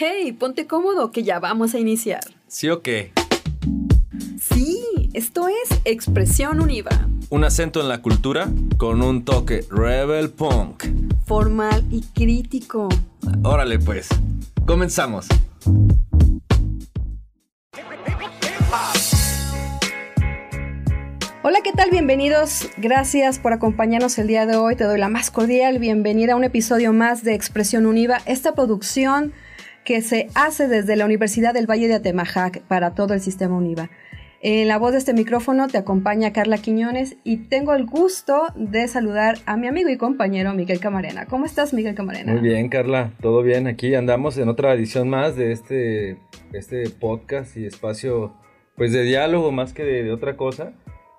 Hey, ponte cómodo que ya vamos a iniciar. ¿Sí o qué? Sí, esto es Expresión Univa. Un acento en la cultura con un toque rebel punk. Formal y crítico. Órale pues, comenzamos. Hola, ¿qué tal? Bienvenidos. Gracias por acompañarnos el día de hoy. Te doy la más cordial bienvenida a un episodio más de Expresión Univa, esta producción que se hace desde la Universidad del Valle de Atemajac para todo el sistema Univa. En la voz de este micrófono te acompaña Carla Quiñones y tengo el gusto de saludar a mi amigo y compañero Miguel Camarena. ¿Cómo estás, Miguel Camarena? Muy bien, Carla, todo bien. Aquí andamos en otra edición más de este, este podcast y espacio pues de diálogo más que de otra cosa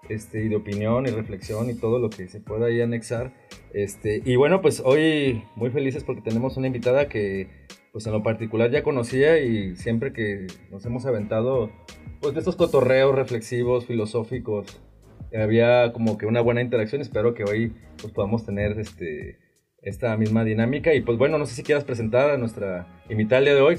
este, y de opinión y reflexión y todo lo que se pueda ahí anexar. Este, y bueno, pues hoy muy felices porque tenemos una invitada que pues en lo particular ya conocía y siempre que nos hemos aventado pues de estos cotorreos reflexivos, filosóficos, había como que una buena interacción. Espero que hoy pues podamos tener este, esta misma dinámica. Y pues bueno, no sé si quieras presentar a nuestra invitada de hoy.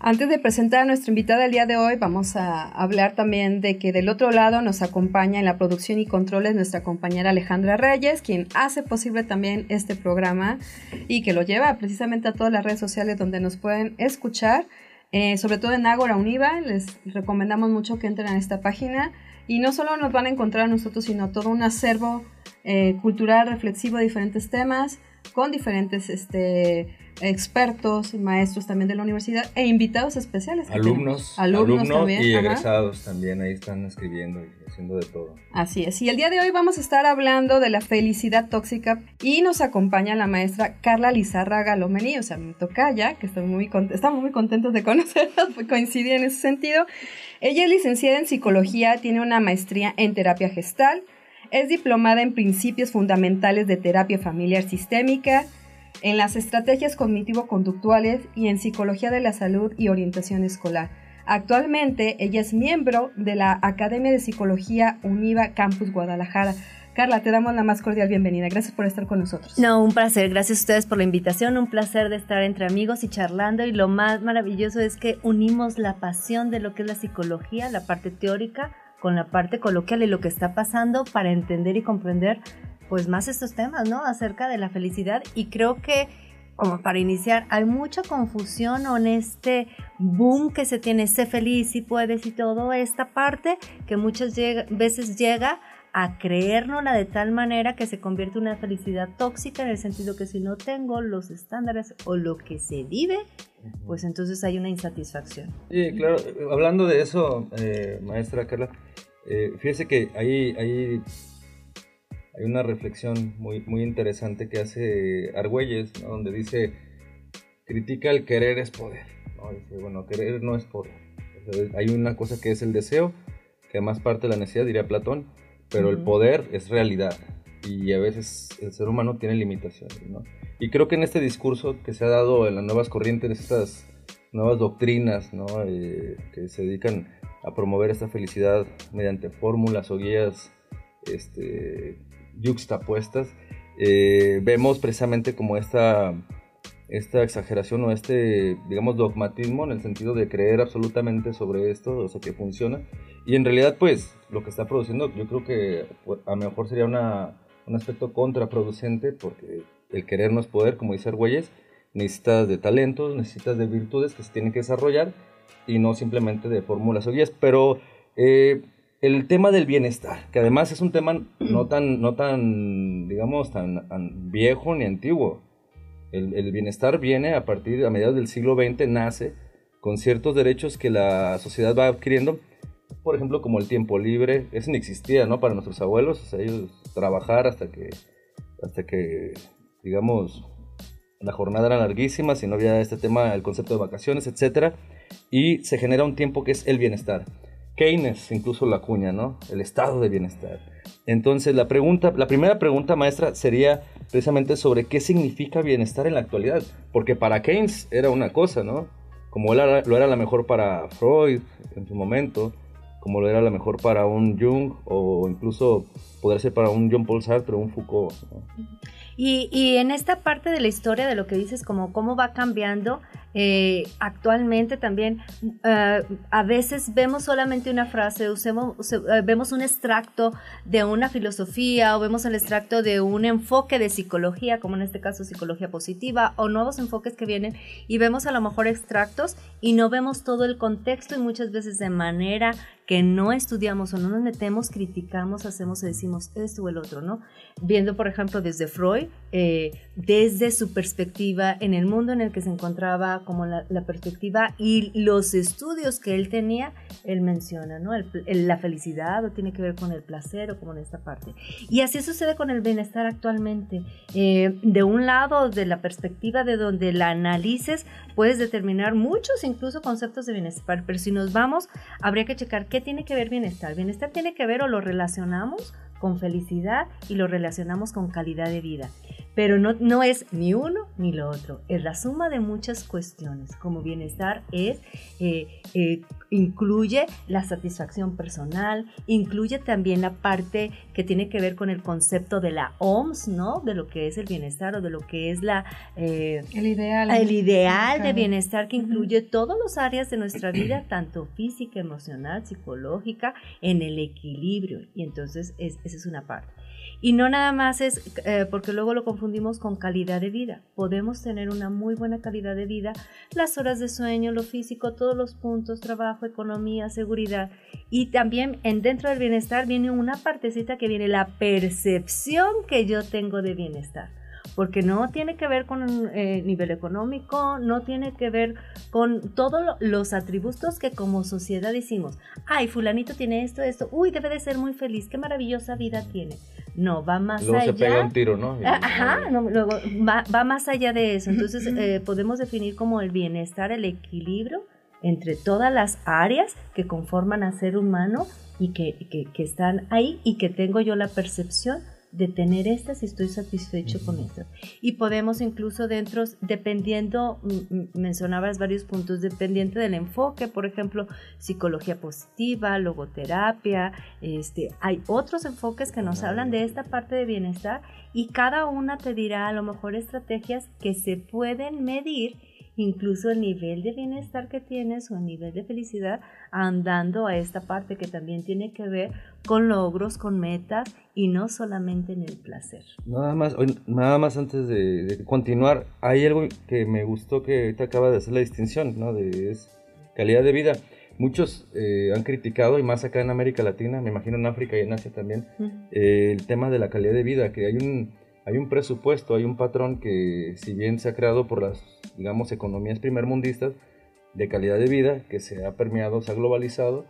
Antes de presentar a nuestra invitada el día de hoy, vamos a hablar también de que del otro lado nos acompaña en la producción y controles nuestra compañera Alejandra Reyes, quien hace posible también este programa y que lo lleva precisamente a todas las redes sociales donde nos pueden escuchar, eh, sobre todo en Ágora Univa. Les recomendamos mucho que entren a esta página y no solo nos van a encontrar a nosotros, sino todo un acervo eh, cultural reflexivo de diferentes temas con diferentes este, expertos, maestros también de la universidad e invitados especiales. Alumnos, alumnos, y egresados también ahí están escribiendo y haciendo de todo. Así es, y el día de hoy vamos a estar hablando de la felicidad tóxica y nos acompaña la maestra Carla Lizarraga Lomení, o sea, mi tocaya, que estoy muy estamos muy contentos de conocerla, coincidir en ese sentido. Ella es licenciada en psicología, tiene una maestría en terapia gestal, es diplomada en principios fundamentales de terapia familiar sistémica, en las estrategias cognitivo-conductuales y en psicología de la salud y orientación escolar. Actualmente ella es miembro de la Academia de Psicología Univa Campus Guadalajara. Carla, te damos la más cordial bienvenida. Gracias por estar con nosotros. No, un placer. Gracias a ustedes por la invitación. Un placer de estar entre amigos y charlando. Y lo más maravilloso es que unimos la pasión de lo que es la psicología, la parte teórica, con la parte coloquial y lo que está pasando para entender y comprender pues más estos temas, ¿no? Acerca de la felicidad y creo que como para iniciar, hay mucha confusión en este boom que se tiene, sé feliz si puedes y todo esta parte que muchas veces llega a creérnosla de tal manera que se convierte en una felicidad tóxica en el sentido que si no tengo los estándares o lo que se vive, pues entonces hay una insatisfacción. Sí, claro, hablando de eso, eh, maestra Carla, eh, fíjese que hay, hay, hay, una reflexión muy, muy interesante que hace Argüelles, donde dice, critica el querer es poder. Dice, bueno, querer no es poder. hay una cosa que es el deseo, que además parte de la necesidad, diría Platón, pero el poder es realidad y a veces el ser humano tiene limitaciones, ¿no? Y creo que en este discurso que se ha dado en las nuevas corrientes, estas nuevas doctrinas, ¿no? Eh, que se dedican a promover esta felicidad mediante fórmulas o guías este, yuxtapuestas, eh, vemos precisamente como esta, esta exageración o este, digamos, dogmatismo en el sentido de creer absolutamente sobre esto, o sea, que funciona. Y en realidad, pues, lo que está produciendo, yo creo que a lo mejor sería una, un aspecto contraproducente, porque el querer no es poder, como dice Argüelles, necesitas de talentos, necesitas de virtudes que se tienen que desarrollar y no simplemente de fórmulas o guías. Pero eh, el tema del bienestar, que además es un tema no tan, no tan digamos, tan, viejo ni antiguo. El, el, bienestar viene a partir, a mediados del siglo XX, nace con ciertos derechos que la sociedad va adquiriendo por ejemplo, como el tiempo libre, eso no existía, ¿no? Para nuestros abuelos, o sea, ellos trabajar hasta que, hasta que, digamos, la jornada era larguísima, si no había este tema, el concepto de vacaciones, etc. Y se genera un tiempo que es el bienestar. Keynes incluso la cuña, ¿no? El estado de bienestar. Entonces, la pregunta, la primera pregunta, maestra, sería precisamente sobre qué significa bienestar en la actualidad. Porque para Keynes era una cosa, ¿no? Como lo era la mejor para Freud en su momento, como lo era la mejor para un Jung o incluso podría ser para un John Paul Sartre o un Foucault. Y, en esta parte de la historia de lo que dices, como cómo va cambiando, eh, actualmente también uh, a veces vemos solamente una frase, usemos, uh, vemos un extracto de una filosofía o vemos el extracto de un enfoque de psicología, como en este caso psicología positiva, o nuevos enfoques que vienen y vemos a lo mejor extractos y no vemos todo el contexto y muchas veces de manera que no estudiamos o no nos metemos, criticamos, hacemos y decimos esto o el otro, ¿no? Viendo, por ejemplo, desde Freud, eh, desde su perspectiva en el mundo en el que se encontraba, como la, perspectiva y los estudios que él tenía, él menciona, ¿no? la felicidad o tiene que ver con el placer o como en esta parte. Y así sucede con el bienestar actualmente. Eh, de un lado, de la perspectiva de donde la analices, puedes determinar muchos incluso conceptos de bienestar, pero si nos vamos, habría que checar qué tiene que ver bienestar? Bienestar tiene que ver o lo relacionamos con felicidad y lo relacionamos con calidad de vida. Pero no, no es ni uno ni lo otro, es la suma de muchas cuestiones. Como bienestar es, eh, eh, incluye la satisfacción personal, incluye también la parte que tiene que ver con el concepto de la OMS, ¿no? De lo que es el bienestar o de lo que es la... Eh, el ideal. El ideal de bienestar que incluye todas las áreas de nuestra vida, tanto física, emocional, psicológica, en el equilibrio. Y entonces esa es una parte. Y no nada más es eh, porque luego lo confundimos con calidad de vida. Podemos tener una muy buena calidad de vida, las horas de sueño, lo físico, todos los puntos, trabajo, economía, seguridad. Y también en dentro del bienestar viene una partecita que viene la percepción que yo tengo de bienestar porque no tiene que ver con eh, nivel económico, no tiene que ver con todos los atributos que como sociedad decimos, ay, fulanito tiene esto, esto, uy, debe de ser muy feliz, qué maravillosa vida tiene. No, va más luego allá. se pega un tiro, ¿no? Ah, ajá, luego va, va, más allá de eso. Entonces eh, podemos definir como el bienestar, el equilibrio entre todas las áreas que conforman a ser humano y que, que, que están ahí y que tengo yo la percepción de tener estas y estoy satisfecho con estas. Y podemos incluso dentro, dependiendo, mencionabas varios puntos, dependiente del enfoque, por ejemplo, psicología positiva, logoterapia, este, hay otros enfoques que nos hablan de esta parte de bienestar y cada una te dirá a lo mejor estrategias que se pueden medir incluso el nivel de bienestar que tienes o el nivel de felicidad andando a esta parte que también tiene que ver con logros, con metas y no solamente en el placer. Nada más, nada más antes de, continuar, hay algo que me gustó que te acaba de hacer la distinción, ¿no? De es calidad de vida. Muchos eh, han criticado, y más acá en América Latina, me imagino en África y en Asia también, eh, el tema de la calidad de vida, que hay un, hay un presupuesto, hay un patrón que si bien se ha creado por las, digamos, economías primermundistas de calidad de vida, que se ha permeado, se ha globalizado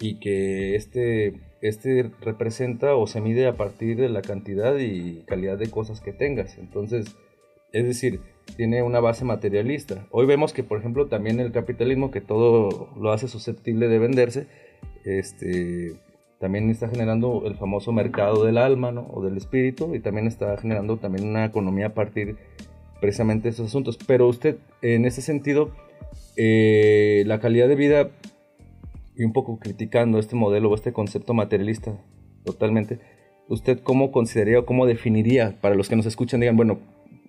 y que este, este representa o se mide a partir de la cantidad y calidad de cosas que tengas. Entonces, es decir, tiene una base materialista. Hoy vemos que, por ejemplo, también el capitalismo, que todo lo hace susceptible de venderse, este, también está generando el famoso mercado del alma ¿no? o del espíritu y también está generando también una economía a partir precisamente de esos asuntos. Pero usted, en ese sentido, eh, la calidad de vida y un poco criticando este modelo o este concepto materialista totalmente, ¿usted cómo consideraría o cómo definiría para los que nos escuchan, digan, bueno,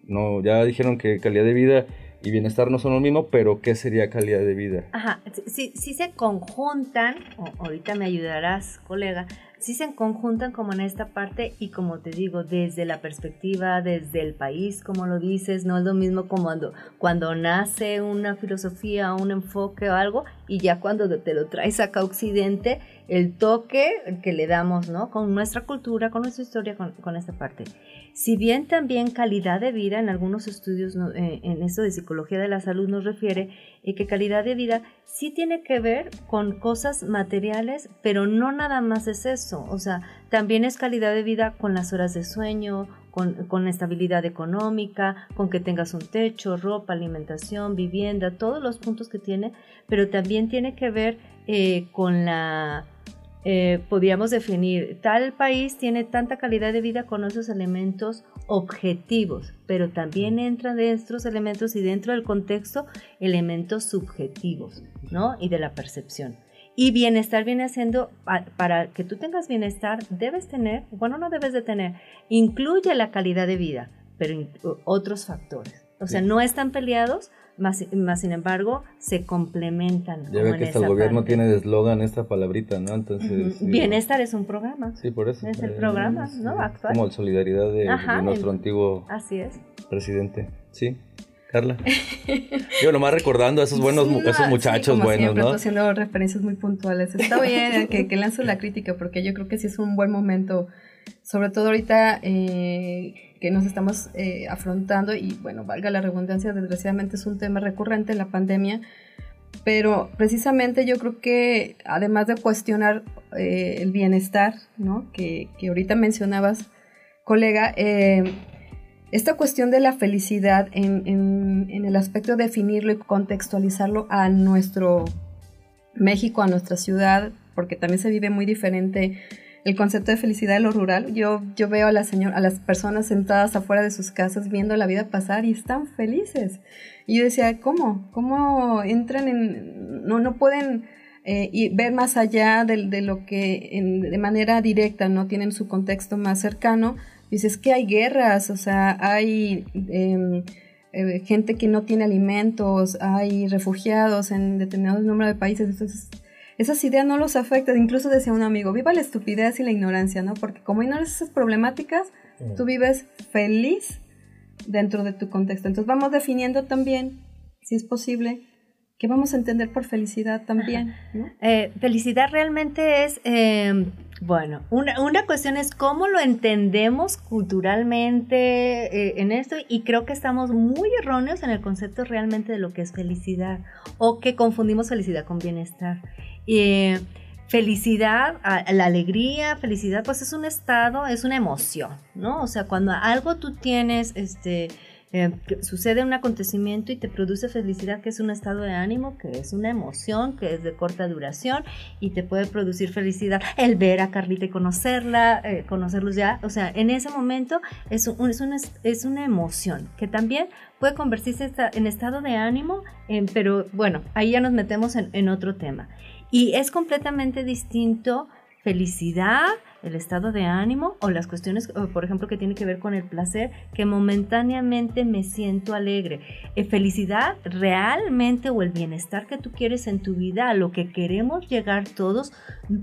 no, ya dijeron que calidad de vida y bienestar no son lo mismo, pero ¿qué sería calidad de vida? Ajá, si, si se conjuntan, ahorita me ayudarás, colega, si se conjuntan como en esta parte y como te digo, desde la perspectiva, desde el país, como lo dices, no es lo mismo como cuando, cuando nace una filosofía, un enfoque o algo, y ya cuando te lo traes acá a Occidente, el toque que le damos, ¿no? Con nuestra cultura, con nuestra historia, con, con esta parte. Si bien también calidad de vida en algunos estudios eh, en esto de psicología de la salud nos refiere eh, que calidad de vida sí tiene que ver con cosas materiales, pero no nada más es eso, o sea, también es calidad de vida con las horas de sueño, con, con estabilidad económica, con que tengas un techo, ropa, alimentación, vivienda, todos los puntos que tiene, pero también tiene que ver eh, con la eh, podríamos definir, tal país tiene tanta calidad de vida con esos elementos objetivos, pero también entran de estos elementos y dentro del contexto elementos subjetivos, ¿no? Y de la percepción. Y bienestar viene siendo, para que tú tengas bienestar, debes tener, bueno, no debes de tener, incluye la calidad de vida, pero otros factores. O sea, no están peleados, más, más sin embargo, se complementan. Ya ve que hasta el gobierno parte. tiene de eslogan esta palabrita, ¿no? Entonces. Bienestar es un programa. Sí, por eso. Es el Eh, programa, ¿no? Actual. Como solidaridad de, Ajá, de nuestro el- antiguo Así es. presidente. Sí, Carla. Yo nomás recordando a esos buenos, Sí, esos sí, muchachos como buenos, siempre, ¿no? haciendo referencias muy puntuales. Está bien que, que lanzo la crítica porque yo creo que sí es un buen momento, sobre todo ahorita eh, que nos estamos eh, afrontando y bueno, valga la redundancia, desgraciadamente es un tema recurrente en la pandemia, pero precisamente yo creo que además de cuestionar eh, el bienestar, ¿no? Que, que ahorita mencionabas, colega, eh, esta cuestión de la felicidad en, en- en el aspecto de definirlo y contextualizarlo a nuestro México, a nuestra ciudad, porque también se vive muy diferente el concepto de felicidad de lo rural. Yo, yo veo a, la señor, a las personas sentadas afuera de sus casas viendo la vida pasar y están felices. Y yo decía, ¿cómo? ¿Cómo entran en... no, no pueden... eh, y ver más allá de, de lo que en- de manera directa no tienen su contexto más cercano dices que hay guerras, o sea, hay em, eh, gente que no tiene alimentos, hay refugiados en determinados número de países, entonces esas ideas no los afectan, incluso decía un amigo, viva la estupidez y la ignorancia, ¿no? Porque como ignoras esas problemáticas, tú vives feliz dentro de tu contexto. Entonces vamos definiendo también, si es posible, qué vamos a entender por felicidad también, ¿no? Eh, felicidad realmente es, eh, bueno, una, una cuestión es cómo lo entendemos culturalmente eh, en esto y creo que estamos muy erróneos en el concepto realmente de lo que es felicidad o que confundimos felicidad con bienestar. Eh, felicidad, la alegría, felicidad, pues es un estado, es una emoción, ¿no? O sea, cuando algo tú tienes, este, eh, sucede un acontecimiento y te produce felicidad, que es un estado de ánimo, que es una emoción, que es de corta duración y te puede producir felicidad el ver a Carlita y conocerla, eh, conocerlos ya, o sea, en ese momento es, un- es, una, es una emoción que también puede convertirse en estado de ánimo, eh, pero bueno, ahí ya nos metemos en otro tema. Y es completamente distinto felicidad, el estado de ánimo o las cuestiones, por ejemplo, que tiene que ver con el placer, que momentáneamente me siento alegre. Eh, felicidad realmente o el bienestar que tú quieres en tu vida, a lo que queremos llegar todos,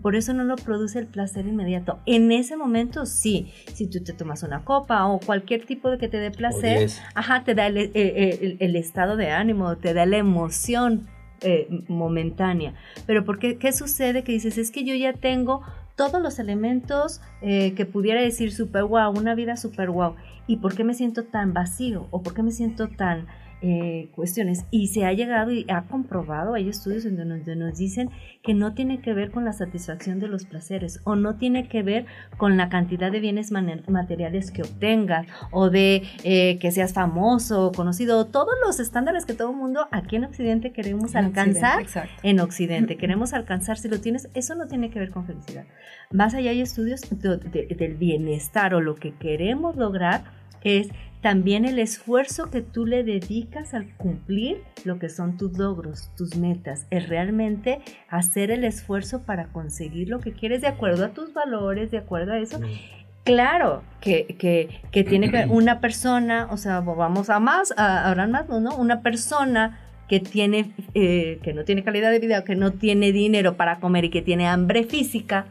por eso no lo produce el placer inmediato. En ese momento sí, si tú te tomas una copa o cualquier tipo de que te dé placer, ajá, te da el, eh, eh, el- el estado de ánimo, te da la emoción eh, momentánea. Pero ¿por qué, qué sucede? Que dices, es que yo ya tengo todos los elementos eh, que pudiera decir super wow, una vida super wow. ¿Y por qué me siento tan vacío? ¿O por qué me siento tan eh, cuestiones? Y se ha llegado y ha comprobado, hay estudios en donde, donde nos dicen que no tiene que ver con la satisfacción de los placeres o no tiene que ver con la cantidad de bienes materiales que obtengas o de eh, que seas famoso o conocido, todos los estándares que todo el mundo aquí en Occidente queremos En alcanzar Occidente, en Occidente. Queremos alcanzar, si lo tienes, eso no tiene que ver con felicidad. Más allá hay estudios de- de- del bienestar o lo que queremos lograr es también el esfuerzo que tú le dedicas al cumplir lo que son tus logros, tus metas, es realmente hacer el esfuerzo para conseguir lo que quieres de acuerdo a tus valores, de acuerdo a eso. Claro, que, que, que tiene que una persona, o sea, vamos a más, a, ahora más, ¿no? Una persona que tiene, eh, que no tiene calidad de vida, que no tiene dinero para comer y que tiene hambre física,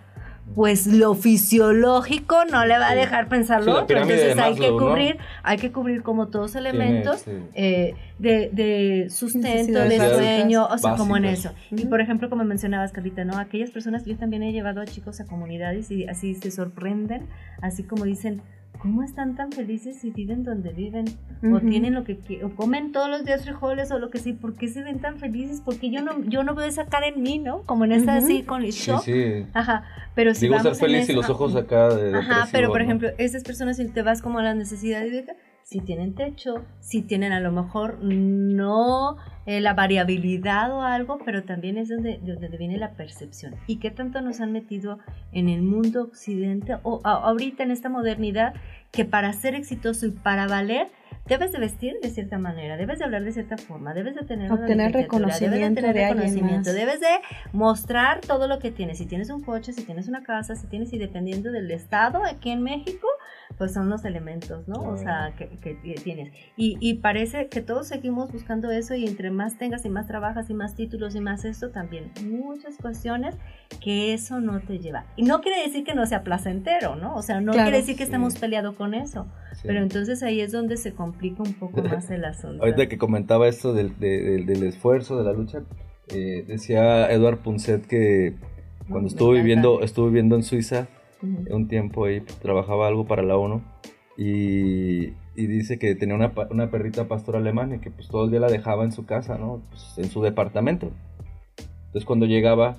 pues lo fisiológico no le va a dejar pensar lo otro. Entonces hay que cubrir, hay que cubrir como todos elementos Tiene, sí. eh, de, de sustento, de sueño, o sea, como en eso. Y por ejemplo, como mencionabas, Carlita, ¿no? Aquellas personas, yo también he llevado a chicos a comunidades y así se sorprenden, así como dicen, ¿cómo están tan felices si viven donde viven? O tienen lo que o comen todos los días frijoles o lo que sí, ¿por qué se ven tan felices? Porque yo no, yo no veo esa cara en mí, ¿no? Como en esta así con el Sí, shock. sí. Ajá, pero si Digo ser vamos en feliz y los ojos acá de Ajá, pero por ¿no? ejemplo, esas personas, si te vas como a las necesidades de si tienen techo, si tienen a lo mejor no eh, la variabilidad o algo, pero también es donde, de donde viene la percepción. ¿Y qué tanto nos han metido en el mundo occidente o a- ahorita en esta modernidad que para ser exitoso y para valer, debes de vestir de cierta manera, debes de hablar de cierta forma, debes de tener obtener reconocimiento debes de, tener reconocimiento, debes de mostrar todo lo que tienes, si tienes un coche, si tienes una casa, si tienes y dependiendo del estado aquí en México, pues son los elementos, ¿no? O sea, que, que tienes. Y, y, parece que todos seguimos buscando eso y entre más tengas y más trabajas y más títulos y más esto, también muchas cuestiones que eso no te lleva. Y no quiere decir que no sea placentero, ¿no? O sea, no quiere decir que estemos peleados con eso. Pero entonces ahí es donde se complica un poco más el asunto. Ahorita que comentaba esto del, del esfuerzo, de la lucha, eh, decía Eduard Punset que cuando estuvo viviendo, estuvo viviendo en Suiza, un tiempo ahí trabajaba algo para la ONU y, dice que tenía una, una, perrita pastor alemán y que pues todo el día la dejaba en su casa, ¿no? Pues, en su departamento. Entonces cuando llegaba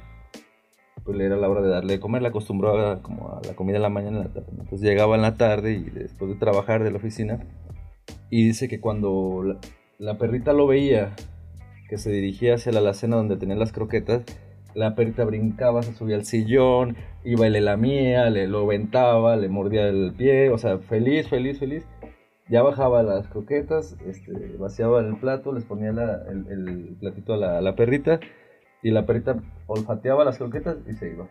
pues era la hora de darle de comer, la acostumbraba como a la comida de la mañana en la tarde. Entonces llegaba en la tarde y después de trabajar de la oficina y dice que cuando la, perrita lo veía, que se dirigía hacia la alacena donde tenía las croquetas, la perrita brincaba, se subía al sillón, iba y le lamía, le lo ventaba, le mordía el pie, o sea, feliz, feliz, feliz. Ya bajaba las croquetas, este, vaciaba el plato, les ponía el, platito a la perrita y la perrita olfateaba las croquetas y se iba.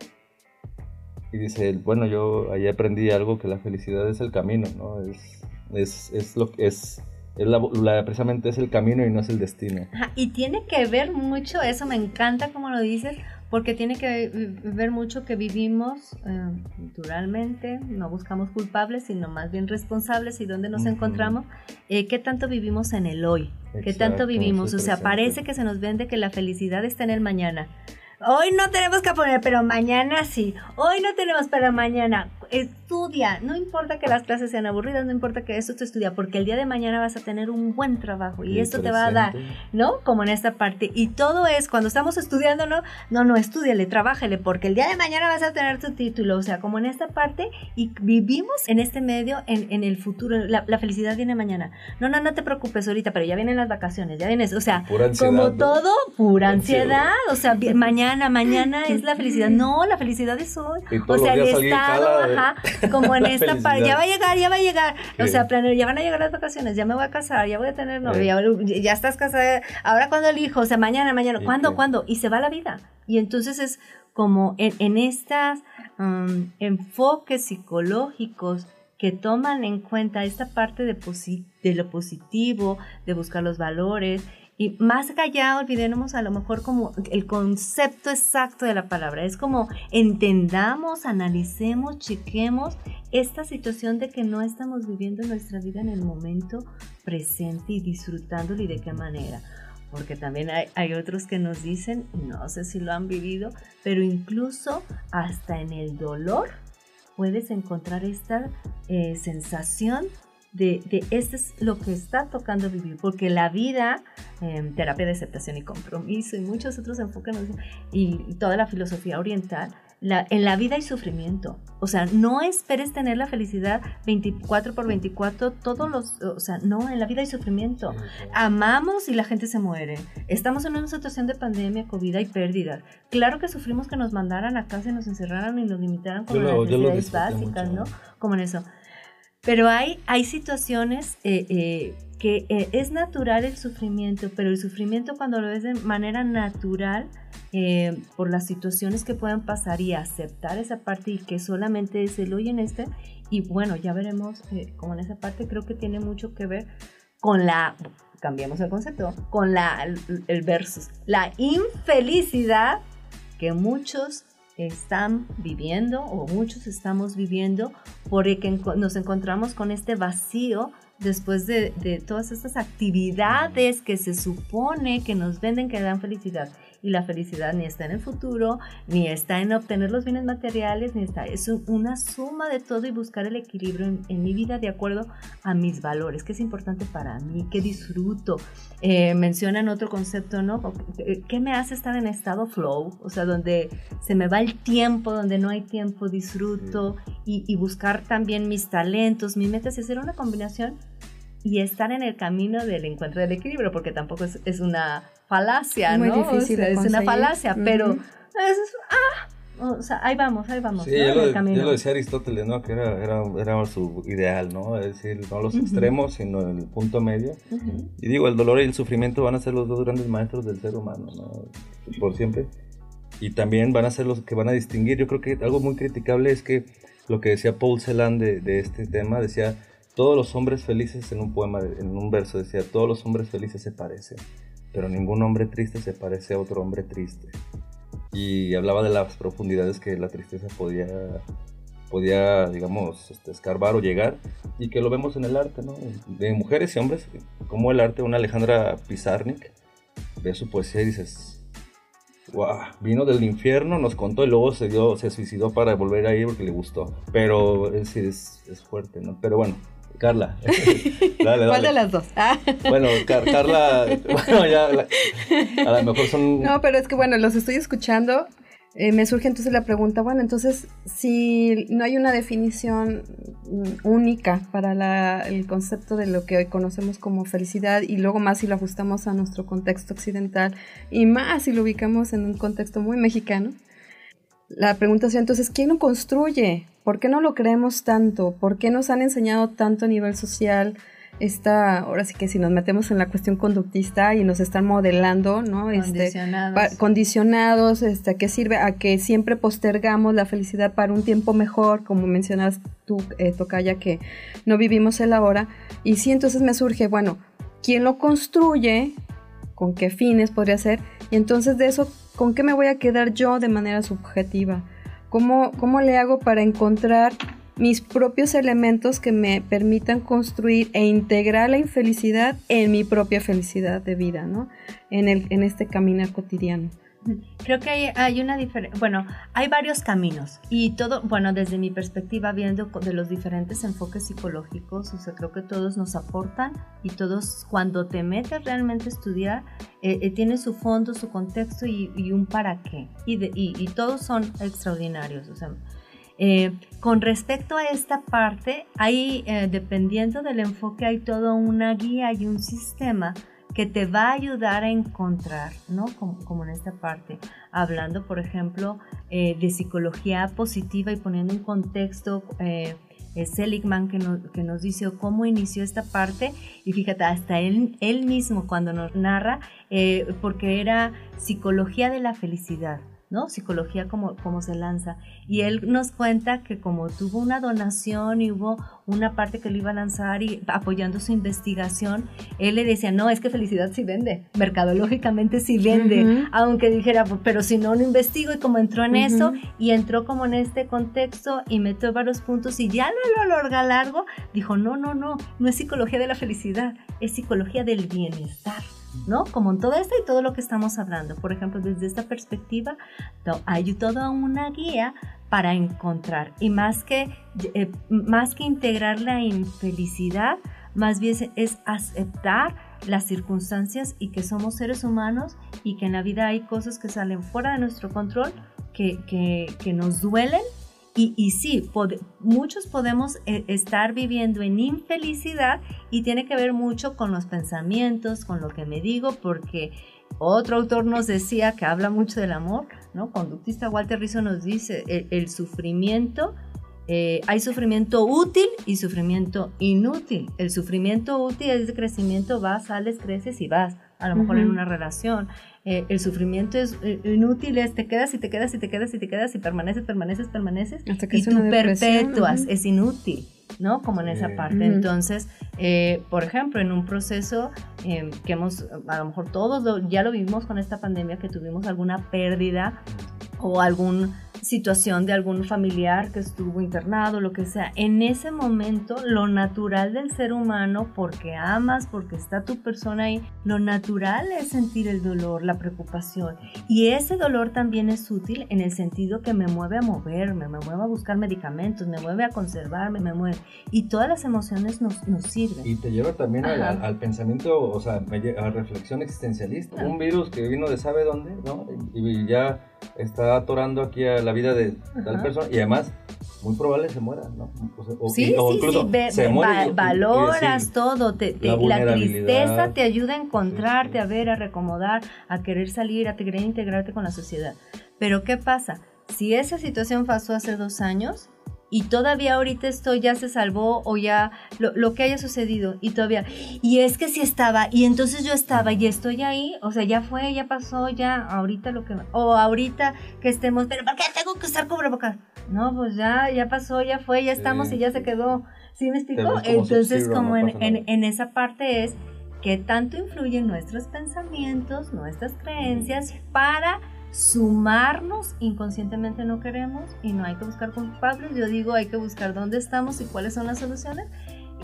Y dice, bueno, yo ahí aprendí algo que la felicidad es el camino, ¿no? Es, es, es lo que es, es la, precisamente es el camino y no es el destino. y tiene que ver mucho, eso me encanta como lo dices, porque tiene que ver mucho que vivimos eh, naturalmente, no buscamos culpables, sino más bien responsables y dónde nos encontramos, eh, qué tanto vivimos en el hoy, qué tanto vivimos, o sea, parece que se nos vende que la felicidad está en el mañana. Hoy no tenemos que poner, pero mañana sí. Hoy no tenemos, pero mañana estudia. No importa que las clases sean aburridas, no importa que eso te estudia, porque el día de mañana vas a tener un buen trabajo y esto te va a dar, ¿no? Como en esta parte. Y todo es, cuando estamos estudiando, no, no, no, estudiale, trabájale, porque el día de mañana vas a tener tu título. O sea, como en esta parte y vivimos en este medio, en, en el futuro. La, felicidad viene mañana. No, no, no te preocupes ahorita, pero ya vienen las vacaciones, ya vienes. O sea, como todo, pura ansiedad. O sea, mañana, mañana es la felicidad. No, la felicidad es hoy. O sea, el estado, como en esta parte, ya va a llegar, ya va a llegar, o sea, planeo, ya van a llegar las vacaciones, ya me voy a casar, ya voy a tener novia, ya, estás casada, ahora cuando elijo, o sea, mañana, mañana, ¿cuándo, cuándo? Y se va la vida. Y entonces es como en, en estos um, enfoques psicológicos que toman en cuenta esta parte de, de lo positivo, de buscar los valores y más allá, olvidemos a lo mejor como el concepto exacto de la palabra. Es como entendamos, analicemos, chequemos esta situación de que no estamos viviendo nuestra vida en el momento presente y disfrutándolo y de qué manera. Porque también hay, otros que nos dicen, no sé si lo han vivido, pero incluso hasta en el dolor puedes encontrar esta eh, sensación de, de este es lo que está tocando vivir, porque la vida, em, terapia de aceptación y compromiso y muchos otros enfoques, y toda la filosofía oriental, la, en la vida hay sufrimiento. O sea, no esperes tener la felicidad 24 por 24 todos los... O sea, no, en la vida hay sufrimiento. Amamos y la gente se muere. Estamos en una situación de pandemia, COVID y pérdidas. Claro que sufrimos que nos mandaran a casa y nos encerraran y nos limitaran con las necesidades básicas, ¿no? Como en eso. Pero hay, hay situaciones eh, eh, que eh, es natural el sufrimiento, pero el sufrimiento cuando lo ves de manera natural, por las situaciones que puedan pasar y aceptar esa parte y que solamente es el hoy en este, y bueno, ya veremos como en esa parte creo que tiene mucho que ver con la, cambiamos el concepto, con la, el versus, la infelicidad que muchos están viviendo o muchos estamos viviendo porque nos encontramos con este vacío después de, de, todas estas actividades que se supone que nos venden que dan felicidad y la felicidad ni está en el futuro, ni está en obtener los bienes materiales, ni está, es una suma de todo y buscar el equilibrio en, mi vida de acuerdo a mis valores, que es importante para mí, que disfruto. Eh, mencionan otro concepto, ¿no? ¿Qué me hace estar en estado flow? O sea, donde se me va el tiempo, donde no hay tiempo, disfruto y, y buscar también mis talentos, mis metas y hacer una combinación y estar en el camino del encuentro del equilibrio, porque tampoco es, una falacia, Muy ¿no? Difícil es una falacia, pero es, ah, O sea, ahí vamos, ahí vamos. Sí, ¿no? ya, lo, ya lo decía Aristóteles, ¿no? Que era, era, era su ideal, ¿no? Es decir, no los extremos, sino el punto medio. Ujú. Y digo, el dolor y el sufrimiento van a ser los dos grandes maestros del ser humano, ¿no? Por siempre. Y también van a ser los que van a distinguir. Yo creo que algo muy criticable es que lo que decía Paul Celan de, de este tema, decía, todos los hombres felices en un poema, en un verso, decía, todos los hombres felices se parecen, pero ningún hombre triste se parece a otro hombre triste. Y hablaba de las profundidades que la tristeza podía, podía digamos, este, escarbar o llegar, y que lo vemos en el arte, ¿no? De mujeres y hombres, como el arte, una Alejandra Pizarnik, ve su poesía y dices, wow, vino del infierno, nos contó y luego se, dio, se suicidó para volver a ir porque le gustó. Pero decir, es, es fuerte, ¿no? Pero bueno, Carla, dale, ¿Cuál de las dos? Ah. Bueno, Car- Carla, bueno, ya, la- a lo mejor son... No, pero es que bueno, los estoy escuchando. eh, me surge entonces la pregunta, bueno, entonces si no hay una definición única para la- el concepto de lo que hoy conocemos como felicidad y luego más si lo ajustamos a nuestro contexto occidental y más si lo ubicamos en un contexto muy mexicano, la pregunta es entonces, ¿quién lo construye? ¿Por qué no lo creemos tanto? ¿Por qué nos han enseñado tanto a nivel social? Esta, ahora sí que si nos metemos en la cuestión conductista y nos están modelando, ¿no? Este, Condicionados. pa- condicionados, este, ¿a qué sirve? A que siempre postergamos la felicidad para un tiempo mejor, como mencionas tú, eh, Tocaya, que no vivimos el ahora. Y sí, entonces me surge, bueno, ¿quién lo construye? ¿Con qué fines podría ser? Y entonces de eso, ¿con qué me voy a quedar yo de manera subjetiva? ¿Cómo, cómo le hago para encontrar mis propios elementos que me permitan construir e integrar la infelicidad en mi propia felicidad de vida, ¿no? En, el, en este caminar cotidiano. Creo que hay, hay una diferencia, bueno, hay varios caminos y todo, bueno, desde mi perspectiva, viendo de los diferentes enfoques psicológicos, o sea, creo que todos nos aportan y todos, cuando te metes realmente a estudiar, eh, eh, tiene su fondo, su contexto y, y un para qué. Y, de- y, y todos son extraordinarios, o sea, eh, con respecto a esta parte, hay, eh, dependiendo del enfoque, hay toda una guía y un sistema que te va a ayudar a encontrar, ¿no? Como, en esta parte, hablando, por ejemplo, eh, de psicología positiva y poniendo un contexto, eh, eh, Seligman que, no- que nos dice cómo inició esta parte, y fíjate, hasta él, mismo cuando nos narra, porque era psicología de la felicidad. ¿No? Psicología como, como se lanza. Y él nos cuenta que como tuvo una donación y hubo una parte que lo iba a lanzar y apoyando su investigación, él le decía, no, es que felicidad sí vende, mercadológicamente sí vende, aunque dijera, pero si no, no investigo y como entró en Ujú. eso y entró como en este contexto y metió varios puntos y ya lo lo larga largo, dijo, no, no, no, no es psicología de la felicidad, es psicología del bienestar. ¿No? Como en todo esto y todo lo que estamos hablando. Por ejemplo, desde esta perspectiva, hay toda una guía para encontrar y más que, eh, más que integrar la infelicidad, más bien es- aceptar las circunstancias y que somos seres humanos y que en la vida hay cosas que salen fuera de nuestro control, que, que nos duelen y, sí, muchos podemos eh, estar viviendo en infelicidad y tiene que ver mucho con los pensamientos, con lo que me digo, porque otro autor nos decía que habla mucho del amor, ¿no? Conductista Walter Rizzo nos dice, el, el sufrimiento, eh, hay sufrimiento útil y sufrimiento inútil. El sufrimiento útil es de crecimiento, vas, sales, creces y vas, a lo mejor en Ujú. una relación. Eh, el sufrimiento es eh, inútil, es te quedas y te quedas y te quedas y te quedas y permaneces, permaneces, permaneces Hasta que y es tú perpetuas, ujú. es inútil, ¿no? Como en esa parte. Ujú. Entonces, eh, por ejemplo, en un proceso eh, que hemos, a lo mejor todos lo- ya lo vivimos con esta pandemia, que tuvimos alguna pérdida o alguna situación de algún familiar que estuvo internado, lo que sea, en ese momento lo natural del ser humano, porque amas, porque está tu persona ahí, lo natural es sentir el dolor, la preocupación. Y ese dolor también es útil en el sentido que me mueve a moverme, me mueve a buscar medicamentos, me mueve a conservarme, me mueve. Y todas las emociones nos, nos sirven. Y te lleva también al, Ajá. al- pensamiento, o sea, a reflexión existencialista. Claro. Un virus que vino de sabe dónde, ¿no? Y, y ya está atorando aquí a la vida de tal Ajá. persona y además muy probable se muera, ¿no? O sea, o- Sí, o sí, incluso sí, ve- se muere va- valoras decir, todo, te- te- la la, tristeza te ayuda a encontrarte, a ver, a recomodar, a querer salir, a querer integrarte con la sociedad. Pero ¿qué pasa? si esa situación pasó hace dos años y todavía ahorita esto ya se salvó o ya lo, que haya sucedido y todavía, y es que si estaba y entonces yo estaba y estoy ahí, o sea, ya fue, ya pasó, ya ahorita lo que, o ahorita que estemos, pero ¿por qué tengo que usar cubrebocas? No, pues ya, ya pasó, ya fue, ya estamos y ya se quedó. ¿Sí me explico? Entonces, como en, en, esa parte es que tanto influyen nuestros pensamientos, nuestras creencias para sumarnos inconscientemente no queremos y no hay que buscar culpables. Yo digo, hay que buscar dónde estamos y cuáles son las soluciones.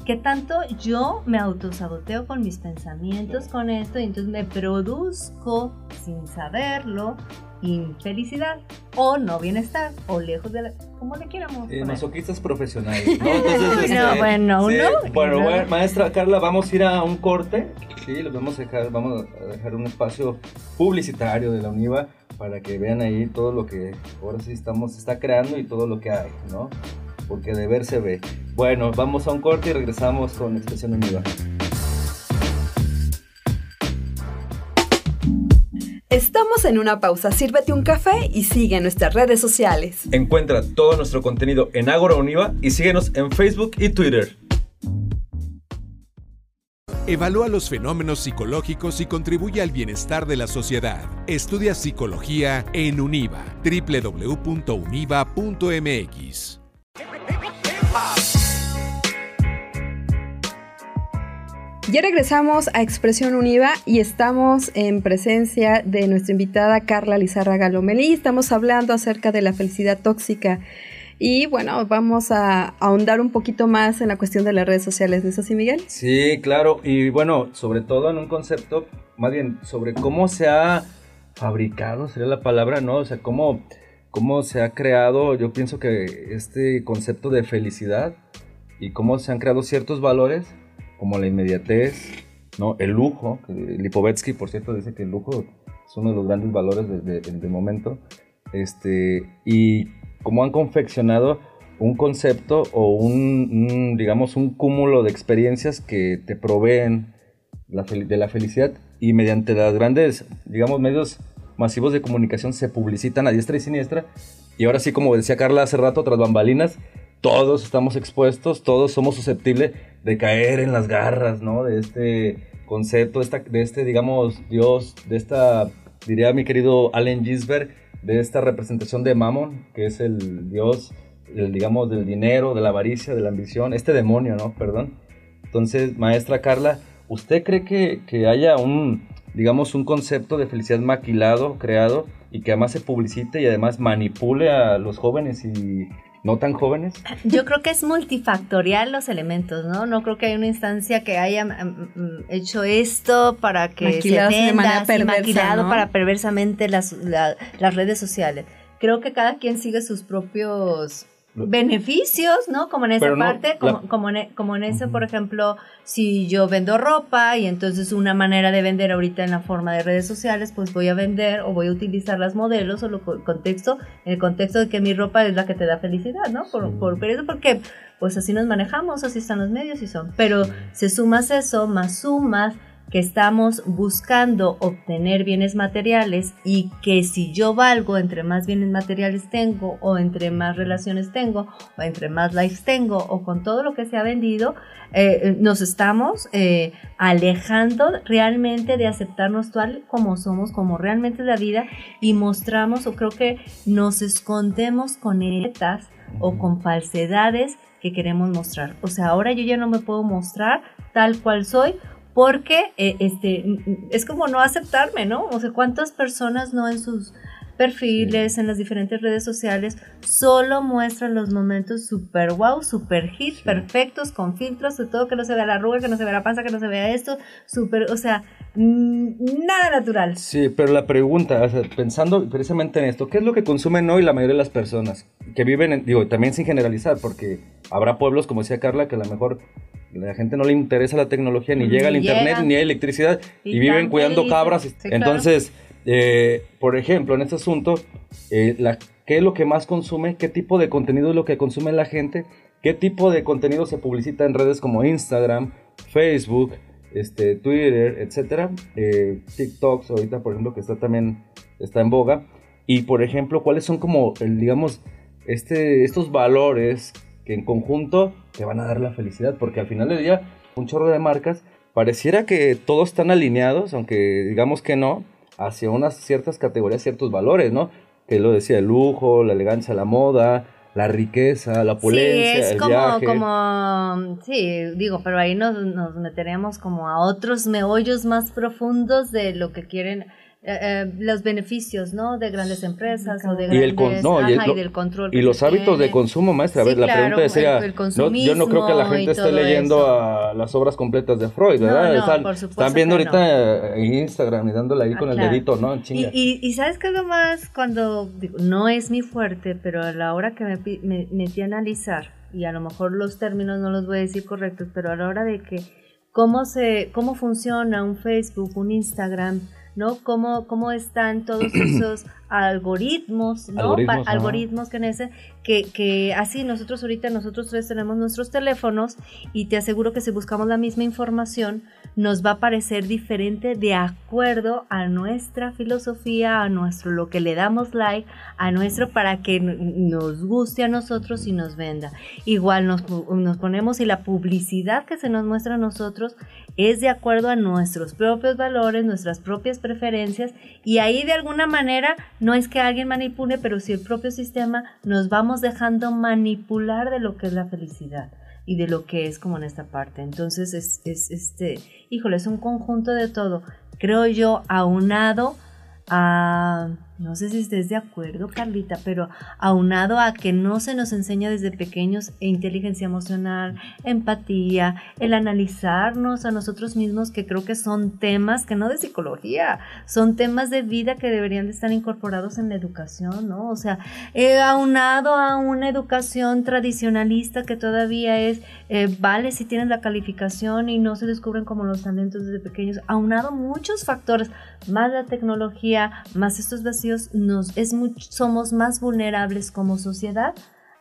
¿Qué tanto yo me autosaboteo con mis pensamientos, con esto, y entonces me produzco sin saberlo infelicidad o no bienestar o lejos de la, como le quieramos eh, masoquistas profesionales ¿no? Entonces, este, bueno uno bueno, maestra Carla vamos a ir a un corte sí les vamos a dejar vamos a dejar un espacio publicitario de la UNIVA para que vean ahí todo lo que ahora sí estamos está creando y todo lo que hay no porque de ver se ve bueno vamos a un corte y regresamos con Expresión UNIVA Estamos en una pausa, sírvete un café y sigue nuestras redes sociales. Encuentra todo nuestro contenido en Agora Univa y síguenos en Facebook y Twitter. Evalúa los fenómenos psicológicos y contribuye al bienestar de la sociedad. Estudia psicología en Univa, www.univa.mx. Ya regresamos a Expresión Univa y estamos en presencia de nuestra invitada Carla Lizarraga Lomelí. Estamos hablando acerca de la felicidad tóxica. Y bueno, vamos a ahondar un poquito más en la cuestión de las redes sociales, ¿no es así, Miguel? Sí, claro. Y bueno, sobre todo en un concepto, más bien, sobre cómo se ha fabricado, sería la palabra, ¿no? O sea, cómo, cómo se ha creado, yo pienso que este concepto de felicidad y cómo se han creado ciertos valores como la inmediatez, ¿no? el lujo. Lipovetsky, por cierto, dice que el lujo es uno de los grandes valores del momento. Este, y cómo han confeccionado un concepto o un, digamos, un cúmulo de experiencias que te proveen de la felicidad y mediante las grandes, digamos, medios masivos de comunicación se publicitan a diestra y siniestra. Y ahora sí, como decía Carla hace rato, tras bambalinas, todos estamos expuestos, todos somos susceptibles de caer en las garras, ¿no? De este concepto, de, esta, de este, digamos, Dios, de esta, diría mi querido Allen Gisberg, de esta representación de Mammon, que es el Dios, el, digamos, del dinero, de la avaricia, de la ambición, este demonio, ¿no? Perdón. Entonces, maestra Carla, ¿usted cree que, que haya un, digamos, un concepto de felicidad maquilado, creado, y que además se publicite y además manipule a los jóvenes y no tan jóvenes? Yo creo que es multifactorial los elementos, ¿no? No creo que haya una instancia que haya mm, mm, hecho esto para que se venda, maquilado para perversamente las, las redes sociales. Creo que cada quien sigue sus propios beneficios, ¿no? Como en esa parte, como, como, en, como en eso, por ejemplo, si yo vendo ropa y entonces una manera de vender ahorita en la forma de redes sociales, pues voy a vender o voy a utilizar las modelos o lo contexto, en el contexto de que mi ropa es la que te da felicidad, ¿no? Por, por, eso, porque pues así nos manejamos, así están los medios y son. Pero se sumas eso, más sumas que estamos buscando obtener bienes materiales y que si yo valgo entre más bienes materiales tengo o entre más relaciones tengo o entre más likes tengo o con todo lo que se ha vendido, eh, nos estamos eh, alejando realmente de aceptarnos tal como somos, como realmente es la vida y mostramos o creo que nos escondemos con etas o con falsedades que queremos mostrar. O sea, ahora yo ya no me puedo mostrar tal cual soy porque eh, este, es como no aceptarme, ¿no? O sea, ¿cuántas personas no en sus perfiles, en las diferentes redes sociales, solo muestran los momentos super wow, super hit, perfectos, con filtros, de todo que no se vea la arruga, que no se vea la panza, que no se vea esto, super, o sea, nada natural. Sí, pero la pregunta, pensando precisamente en esto, ¿qué es lo que consumen hoy la mayoría de las personas que viven, en, digo, también sin generalizar, porque habrá pueblos, como decía Carla, que a lo mejor la gente no le interesa la tecnología, ni, llega al internet, ni hay electricidad, y, viven cuidando cabras. Entonces, eh, por ejemplo, en este asunto, eh, la, ¿qué es lo que más consume? ¿Qué tipo de contenido es lo que consume la gente? ¿Qué tipo de contenido se publicita en redes como Instagram, Facebook, este, Twitter, etcétera? Eh, TikToks ahorita, por ejemplo, que está también está en boga. y por ejemplo, cuáles son como, el, digamos, este, estos valores que en conjunto te van a dar la felicidad, porque al final del día, un chorro de marcas, pareciera que todos están alineados, aunque digamos que no, hacia unas ciertas categorías, ciertos valores, ¿no? Que lo decía, el lujo, la elegancia, la moda, la riqueza, la opulencia, sí, es el como, viaje. como, sí, digo, pero ahí nos, nos meteremos como a otros meollos más profundos de lo que quieren eh, eh, los beneficios, ¿no? De grandes empresas o de Y el con- grandes, y el- lo- del control. Y los hábitos de consumo, maestra. A Sí, ver, la claro, pregunta sería, el- el no, yo no creo que la gente esté leyendo eso. a las obras completas de Freud, ¿verdad? están, por supuesto están viendo ahorita en Instagram y dándole ahí Ah, con el dedito, ¿no? Y, Chinga. y, y sabes que algo más cuando digo, no es mi fuerte, pero a la hora que me, me metí a analizar, y a lo mejor los términos no los voy a decir correctos, pero a la hora de que cómo se, cómo funciona un Facebook, un Instagram, ¿no? Cómo, cómo están todos esos algoritmos, ¿no? Algoritmos, Pa- ajá. algoritmos que que, que así nosotros ahorita, nosotros tres tenemos nuestros teléfonos y te aseguro que si buscamos la misma información, nos va a parecer diferente de acuerdo a nuestra filosofía, a nuestro lo que le damos like, a nuestro para que nos guste a nosotros y nos venda. Igual nos, nos ponemos y la publicidad que se nos muestra a nosotros es de acuerdo a nuestros propios valores, nuestras propias preferencias y ahí de alguna manera no es que alguien manipule, pero si el propio sistema nos vamos dejando manipular de lo que es la felicidad y de lo que es como en esta parte. Entonces es, es este, híjole, es un conjunto de todo. Creo yo aunado a, no sé si estés de acuerdo, Carlita, pero aunado a que no se nos enseña desde pequeños inteligencia emocional, empatía, el analizarnos a nosotros mismos, que creo que son temas que no de psicología, son temas de vida que deberían de estar incorporados en la educación, ¿no? O sea, eh, aunado a una educación tradicionalista que todavía es, eh, vale si tienes la calificación y no se descubren como los talentos desde pequeños, aunado muchos factores, más la tecnología, más estos nos, es much- somos más vulnerables como sociedad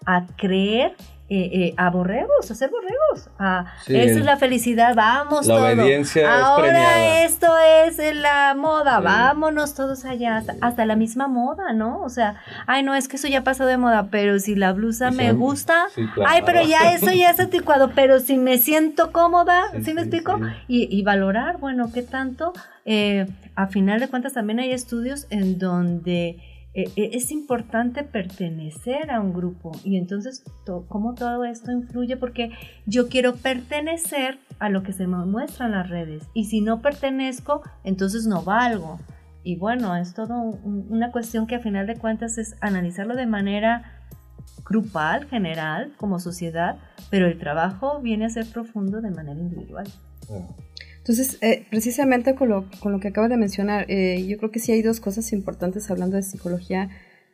a creer. eh, eh, a borregos, a ser borregos, a Sí. esa es la felicidad, vamos La todo. obediencia Ahora esto es la moda, Sí. vámonos todos allá, hasta, hasta la misma moda, ¿no? O sea, ay, no, es que eso ya pasó de moda, pero si la blusa Sí, me gusta, claro. ay, pero ya eso ya es anticuado, pero si me siento cómoda, ¿sí, me explico? Y, y valorar, bueno, qué tanto, eh, a final de cuentas también hay estudios en donde eh, eh, es importante pertenecer a un grupo y entonces to- cómo todo esto influye porque yo quiero pertenecer a lo que se me muestra en las redes y si no pertenezco entonces no valgo y bueno es todo un- una cuestión que a final de cuentas es analizarlo de manera grupal, general, como sociedad, pero el trabajo viene a ser profundo de manera individual. Entonces, eh, precisamente con lo, con lo que acabo de mencionar, eh, yo creo que sí hay dos cosas importantes hablando de psicología.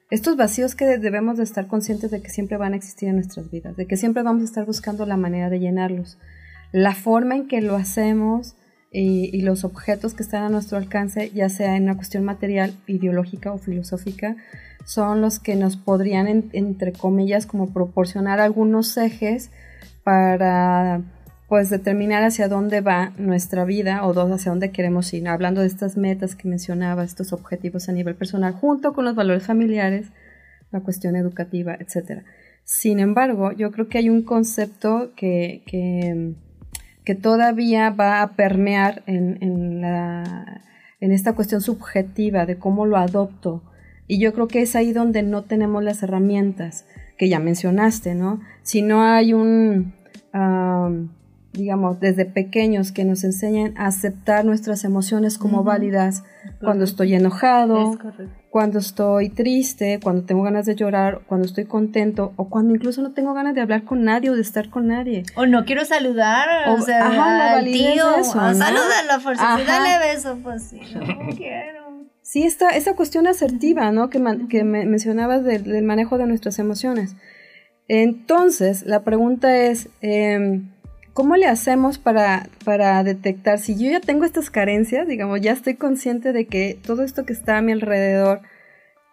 Estos vacíos que debemos de estar conscientes de que siempre van a existir en nuestras vidas, de que siempre vamos a estar buscando la manera de llenarlos. La forma en que lo hacemos y, los objetos que están a nuestro alcance, ya sea en una cuestión material, ideológica o filosófica, son los que nos podrían, en- entre comillas, como proporcionar algunos ejes para pues determinar hacia dónde va nuestra vida o dó- hacia dónde queremos ir. Hablando de estas metas que mencionaba, estos objetivos a nivel personal, junto con los valores familiares, la cuestión educativa, etc. Sin embargo, yo creo que hay un concepto que, que, que todavía va a permear en, en, la, en esta cuestión subjetiva de cómo lo adopto. Y yo creo que es ahí donde no tenemos las herramientas que ya mencionaste, ¿no? Si no hay un, digamos, desde pequeños que nos enseñen a aceptar nuestras emociones como Ujú. válidas cuando estoy enojado, Es cuando estoy triste, cuando tengo ganas de llorar, cuando estoy contento o cuando incluso no tengo ganas de hablar con nadie o de estar con nadie. O no quiero saludar, o, O- sea, ajá, al tío, de eso, ah, ¿no? salúdalo, por si dale beso, pues sí, no quiero. Sí, esta, esa cuestión asertiva, ¿no? Que, man- que me- mencionabas del- del manejo de nuestras emociones. Entonces, la pregunta es, em, ¿cómo le hacemos para, para detectar si yo ya tengo estas carencias? Digamos, ya estoy consciente de que todo esto que está a mi alrededor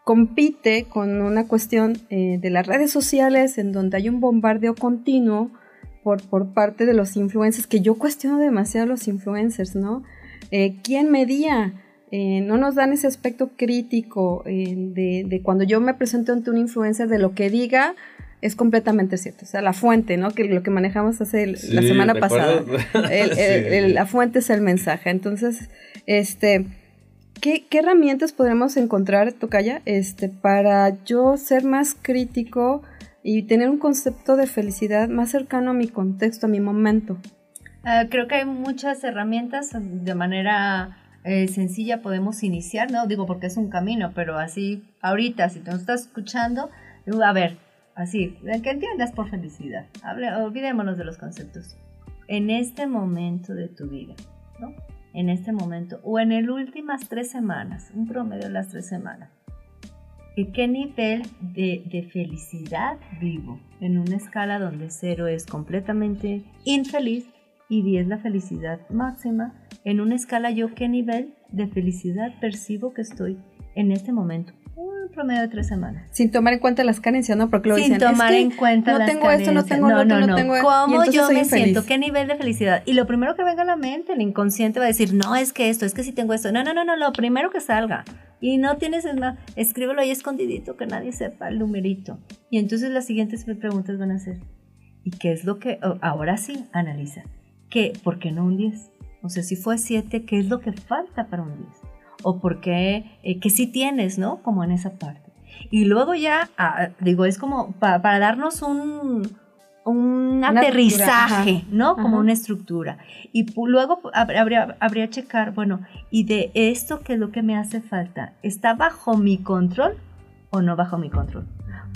compite con una cuestión eh, de las redes sociales en donde hay un bombardeo continuo por, por parte de los influencers, que yo cuestiono demasiado los influencers, ¿no? Eh, ¿Quién medía eh, no nos dan ese aspecto crítico eh, de, de cuando yo me presento ante un influencer de lo que diga es completamente cierto. O sea, la fuente, ¿no? Que lo que manejamos hace el- la semana ¿te pasada. acuerdas? El- Sí. el- el- la fuente es el mensaje. Entonces, este, ¿qué, qué herramientas podremos encontrar, Tocaya, este, para yo ser más crítico y tener un concepto de felicidad más cercano a mi contexto, a mi momento? Ah, creo que hay muchas herramientas de manera eh, sencilla podemos iniciar, ¿no? Digo porque es un camino, pero así ahorita, si tú nos estás escuchando, a ver, así, que entiendas por felicidad. Hable, olvidémonos de los conceptos. En este momento de tu vida, ¿no? En este momento, o en las últimas tres semanas, un promedio de las tres semanas. ¿Y qué nivel de, de felicidad vivo? En una escala donde cero es completamente infeliz y 10 la felicidad máxima. En una escala yo qué nivel de felicidad percibo que estoy en este momento. Un promedio de tres semanas. Sin tomar en cuenta las carencias, ¿no? Porque lo Sin dicen, tomar es que en cuenta no las tengo esto, no carencias. tengo lo otro, no, tengo y ¿Cómo yo me infeliz. siento? ¿Qué nivel de felicidad? Y lo primero que venga a la mente, el inconsciente va a decir, no, es que esto, es que si tengo esto. No, no, no, no, lo primero que salga. Y no tienes, es más, escríbelo ahí escondidito, que nadie sepa el numerito. Y entonces las siguientes preguntas van a ser, ¿y qué es lo que, ahora sí, analiza, ¿qué, ¿por qué no un 10? O sea, si fue 7, ¿qué es lo que falta para un 10? O por qué, eh, que sí tienes, ¿no? Como en esa parte. Y luego ya, ah, digo, es como pa- para darnos un, un Una aterrizaje, estructura, ajá. ¿no? Como Ajá. una estructura. Y luego hab- habría, habría checar, bueno, ¿y de esto qué es lo que me hace falta? ¿Está bajo mi control o no bajo mi control?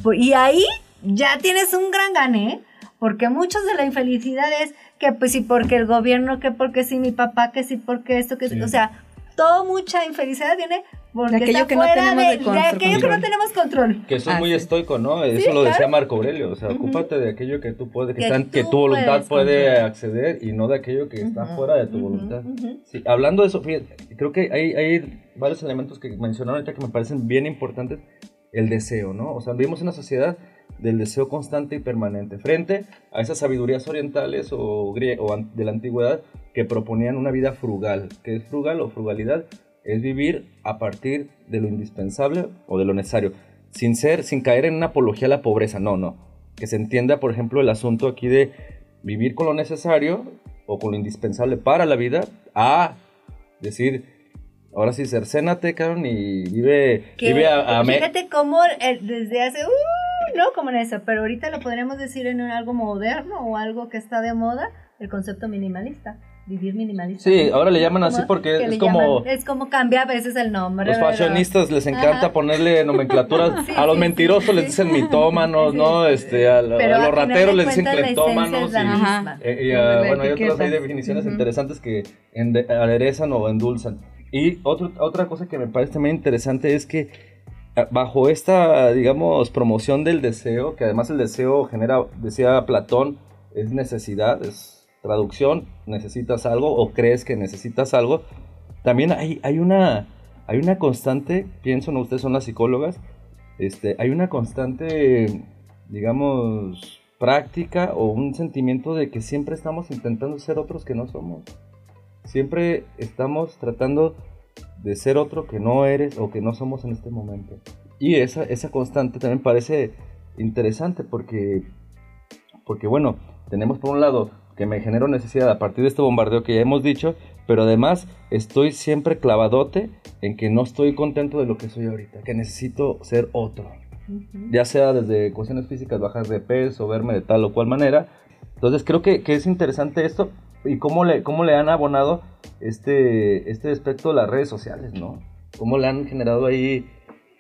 Pues, y ahí ya tienes un gran gane, ¿eh? porque muchos de la infelicidad es que pues sí porque el gobierno, que porque sí mi papá, que sí porque esto, que Sí. o sea, toda mucha infelicidad viene porque De aquello está que no de, de de control. aquello que no tenemos control. Que eso es Ah, muy sí. estoico, ¿no? Eso lo decía Marco Aurelio. O sea, Ujú. ocúpate de aquello que tú puedes, que, Que está en- que tú tu voluntad puede controlar. acceder y no de aquello que está Ujú, fuera de tu ujú, voluntad. ujú. Sí, hablando de eso, fíjate, creo que hay, hay varios elementos que mencionaron ahorita que me parecen bien importantes. El deseo, ¿no? O sea, vivimos en una sociedad del deseo constante y permanente, frente a esas sabidurías orientales o, o de la antigüedad que proponían una vida frugal. ¿Qué es frugal o frugalidad? Es vivir a partir de lo indispensable o de lo necesario, sin ser, sin caer en una apología a la pobreza, no, no. Que se entienda, por ejemplo, el asunto aquí de vivir con lo necesario o con lo indispensable para la vida, a decir, ahora sí, cercénate, cabrón, y vive, Que, vive a, a me- fíjate cómo eh, desde hace, uh, no como en eso, pero ahorita lo podríamos decir en un- algo moderno o algo que está de moda, el concepto minimalista, vivir minimalista. Sí, ahora le llaman así porque Que es como- llaman- es como cambia a veces el nombre. Los ¿verdad? fashionistas les encanta Ajá. ponerle nomenclaturas. Sí, a los sí, mentirosos sí, les sí. dicen mitómanos, Sí, ¿no? Este, a, a los rateros les dicen cleptómanos. y-. Eh, y, ah, la bueno, hay otras hay definiciones interesantes que aderezan o endulzan. Y otro- otra cosa que me parece también interesante es que ah, bajo esta, digamos, promoción del deseo, que además el deseo genera, decía Platón, es necesidad, es traducción, necesitas algo o crees que necesitas algo, también hay, hay, una, hay una constante, pienso, no, ustedes son las psicólogas, este, hay una constante, digamos, práctica o un sentimiento de que siempre estamos intentando ser otros que no somos. Siempre estamos tratando de ser otro que no eres o que no somos en este momento. Y esa, esa constante también parece interesante porque, porque, bueno, tenemos por un lado que me genero necesidad a partir de este bombardeo que ya hemos dicho, pero además estoy siempre clavadote en que no estoy contento de lo que soy ahorita, que necesito ser otro ya sea desde cuestiones físicas, bajar de peso, verme de tal o cual manera. Entonces creo que, que es interesante esto y cómo le, cómo le han abonado este, este aspecto de las redes sociales, ¿no? Cómo le han generado ahí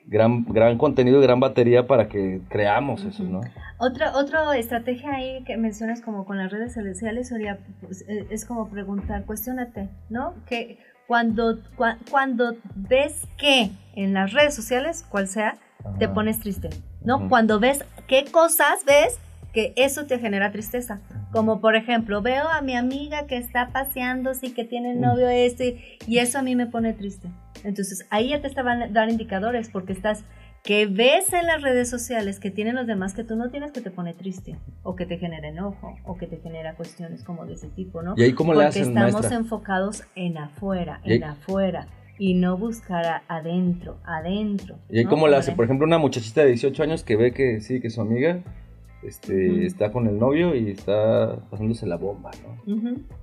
gran, gran contenido y gran batería para que creamos eso, ¿no? Otra, otra estrategia ahí que mencionas como con las redes sociales sería, pues, eh, es como preguntar, cuestionate, ¿no? Que cuando, cua- cuando ves que en las redes sociales, cual sea, te pones triste, ¿no? Cuando ves qué cosas ves que eso te genera tristeza. Como por ejemplo, veo a mi amiga que está paseándose y que tiene novio este y eso a mí me pone triste. Entonces ahí ya te estaban a dar indicadores porque estás que ves en las redes sociales que tienen los demás que tú no tienes que te pone triste o que te genera enojo o que te genera cuestiones como de ese tipo, ¿no? ¿Y ahí cómo Porque hacen, estamos maestra? enfocados en afuera, en afuera. y no buscar a- adentro, adentro. ¿Y ahí ¿no? cómo le hace? Por ejemplo, una muchachita de 18 años que ve que sí, que su amiga este, está con el novio y está pasándose la bomba, ¿no?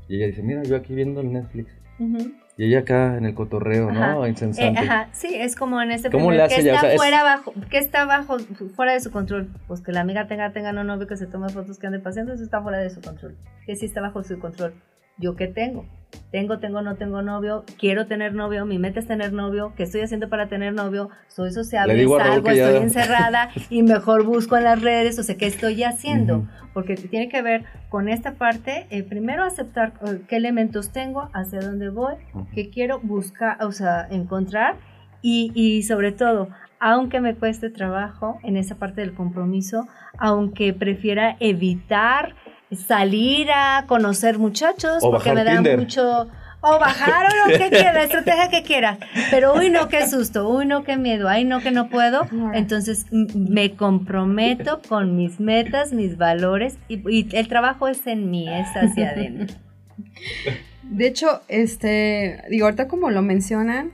Y ella dice, mira, yo aquí viendo el Netflix. ujú. Y ella acá en el cotorreo, ¿no? Eh, Insensante. ajá, sí, es como en este ¿Cómo primer- le hace que? O está sea, es- fuera bajo, que está bajo, fuera de su control. Pues que la amiga tenga, tenga un novio que se tome fotos que ande paseando, eso está fuera de su control. Que sí está bajo su control. ¿Yo qué tengo? Tengo, tengo, no tengo novio, quiero tener novio, mi meta es tener novio, ¿qué estoy haciendo para tener novio? Soy sociable, salgo, ya- estoy encerrada y mejor busco en las redes, o sea, ¿qué estoy haciendo? Ujú. Porque tiene que ver con esta parte, eh, primero aceptar eh, qué elementos tengo, hacia dónde voy, Ujú. que quiero buscar, o sea, encontrar y, y sobre todo, aunque me cueste trabajo en esa parte del compromiso, aunque prefiera evitar salir a conocer muchachos O porque me da Tinder. mucho o bajar o lo que quieras, la estrategia que quieras, pero uy no qué susto, uy no qué miedo, ay no que no puedo, entonces me comprometo con mis metas, mis valores y, y el trabajo es en mí, es hacia adentro. De hecho, este, digo, ahorita como lo mencionan,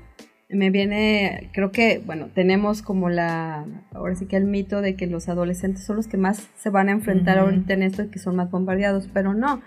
me viene, creo que, bueno, tenemos como la, ahora sí que el mito de que los adolescentes son los que más se van a enfrentar ahorita en esto y que son más bombardeados, pero no.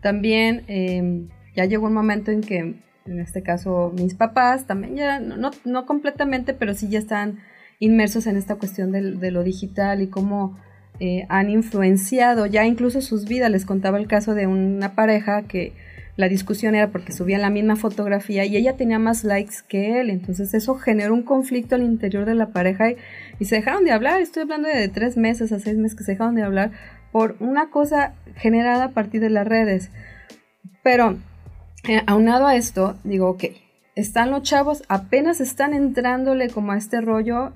También eh, ya llegó un momento en que, en este caso, mis papás también ya, no, no, completamente, pero sí ya están inmersos en esta cuestión del- de, lo digital y cómo eh, han influenciado ya incluso sus vidas. Les contaba el caso de una pareja que la discusión era porque subían la misma fotografía y ella tenía más likes que él. Entonces eso generó un conflicto al interior de la pareja y, se dejaron de hablar. Estoy hablando de tres meses a seis meses que se dejaron de hablar por una cosa generada a partir de las redes. Pero eh, aunado a esto, digo, ok, están los chavos, apenas están entrándole como a este rollo.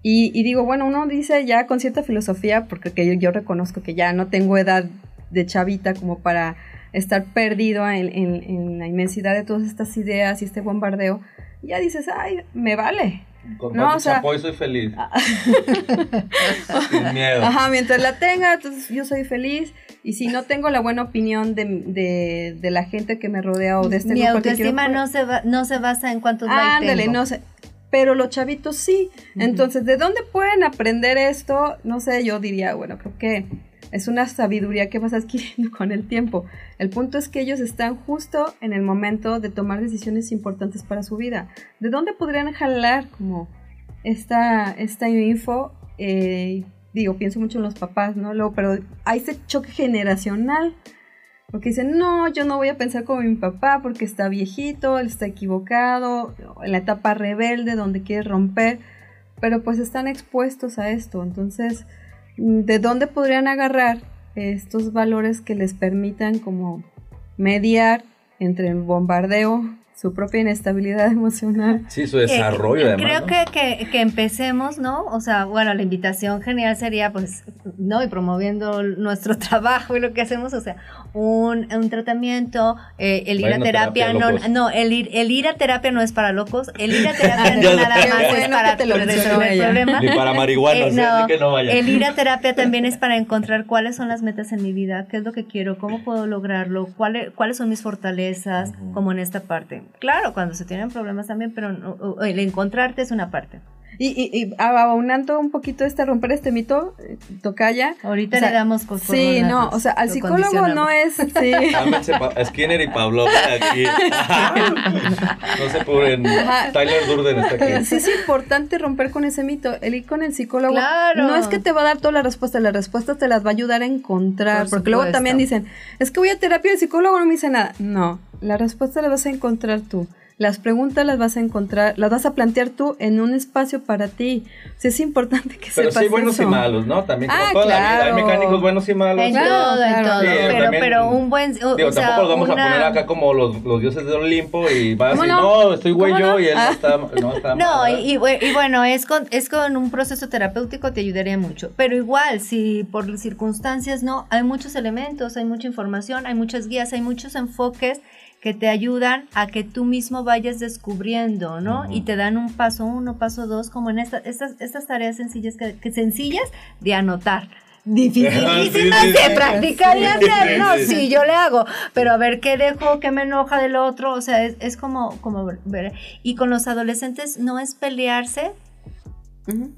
Y, digo, bueno, uno dice ya con cierta filosofía, porque que yo, yo reconozco que ya no tengo edad de chavita como para estar perdido en, en- en la inmensidad de todas estas ideas y este bombardeo, ya dices, ay, me vale. Con No, o sea- Chapoy soy feliz. Sin miedo. Ajá, mientras la tenga, entonces yo soy feliz. Y si no tengo la buena opinión de, de, de la gente que me rodea o de este Mi grupo que quiero, autoestima pues, no se, va- no se basa en cuántos likes Ándale, tengo. no sé. Pero los chavitos sí. Ujú. Entonces, ¿de dónde pueden aprender esto? No sé, yo diría, bueno, creo que es una sabiduría que vas adquiriendo con el tiempo. El punto es que ellos están justo en el momento de tomar decisiones importantes para su vida. ¿De dónde podrían jalar como esta, esta info? Eh, digo, pienso mucho en los papás, ¿no? Pero hay ese choque generacional. Porque dicen, no, yo no voy a pensar como mi papá porque está viejito, él está equivocado, en la etapa rebelde donde quiere romper, pero pues están expuestos a esto. Entonces, ¿de dónde podrían agarrar estos valores que les permitan como mediar entre el bombardeo, su propia inestabilidad emocional? Sí, su desarrollo Eh, además. Creo ¿no? que, que, que empecemos, ¿no? O sea, bueno, la invitación genial sería, pues, ¿no? Y promoviendo nuestro trabajo y lo que hacemos, o sea, un, un tratamiento, eh, el ir Vayan a terapia, terapia, no, no el, ir, el ir a terapia no es para locos, el ir a terapia no nada más Qué es bueno para te lo resolver ella. problemas. Ni para marihuanos, Eh, ¿eh? así que no vayan. El ir a terapia también es para encontrar cuáles son las metas en mi vida, qué es lo que quiero, cómo puedo lograrlo, cuáles, cuáles son mis fortalezas, Ujú. como en esta parte. Claro, cuando se tienen problemas también, pero no- el encontrarte es una parte. Y, y, y aunando un poquito este, romper este mito, eh, tocaya. Ahorita O sea, le damos con Sí, no, o sea, al lo psicólogo no es... Sí. Skinner y Pablo aquí. no se. Ajá. Tyler Durden está aquí. Sí es importante romper con ese mito. El ir con el psicólogo Claro. no es que te va a dar todas las respuestas, las respuestas te las va a ayudar a encontrar. Por porque luego supuesto. también dicen, es que voy a terapia y el psicólogo no me dice nada. No, la respuesta la vas a encontrar tú. Las preguntas las vas a encontrar, las vas a plantear tú en un espacio para ti. O sea, es importante que Pero sepas sí hay buenos eso. y malos, ¿no? También como Ah, toda la vida claro. hay mecánicos buenos y malos. En Claro, todo, en claro. todo. Sí, pero, también- pero un buen. O, Digo, o sea, tampoco los vamos una- a poner acá como los, los dioses del Olimpo y vas ¿Cómo y no? no, estoy güey ¿Cómo yo no? y él Ah. no está, no está No, mal, y, y bueno, es con, es con un proceso terapéutico te ayudaría mucho. Pero igual, si por circunstancias no, hay muchos elementos, hay mucha información, hay muchas guías, hay muchos enfoques que te ayudan a que tú mismo vayas descubriendo, ¿no? Y te dan un paso uno, paso dos, como en esta- estas, estas tareas sencillas, que, que sencillas de anotar. dificilísimas Sí, sí, de sí. practicar y hacer, ¿no? Sí, yo le hago, pero a ver qué dejo, qué me enoja del otro, o sea, es, es como, como ver. Y con los adolescentes no es pelearse,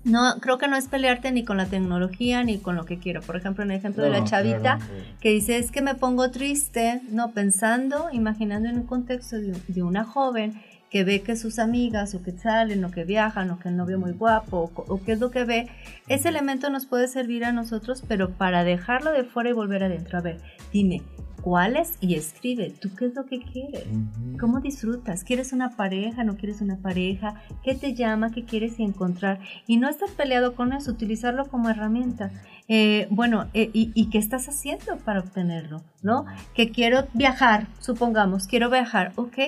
No, creo que no es pelearte ni con la tecnología ni con lo que quiero. Por ejemplo, en el ejemplo de la chavita claro, sí. que dice es que me pongo triste, no pensando, imaginando en un contexto de, de una joven que ve que sus amigas o que salen o que viajan o que el novio muy guapo o, o qué es lo que ve, ese elemento nos puede servir a nosotros, pero para dejarlo de fuera y volver adentro. A ver, dime, ¿cuáles? Y escribe, ¿tú qué es lo que quieres? Ujú. ¿Cómo disfrutas? ¿Quieres una pareja? ¿No quieres una pareja? ¿Qué te llama? ¿Qué quieres encontrar? Y no estar peleado con eso, utilizarlo como herramienta. Eh, bueno, eh, y, y qué estás haciendo para obtenerlo? ¿No? Que quiero viajar, supongamos, quiero viajar, ok.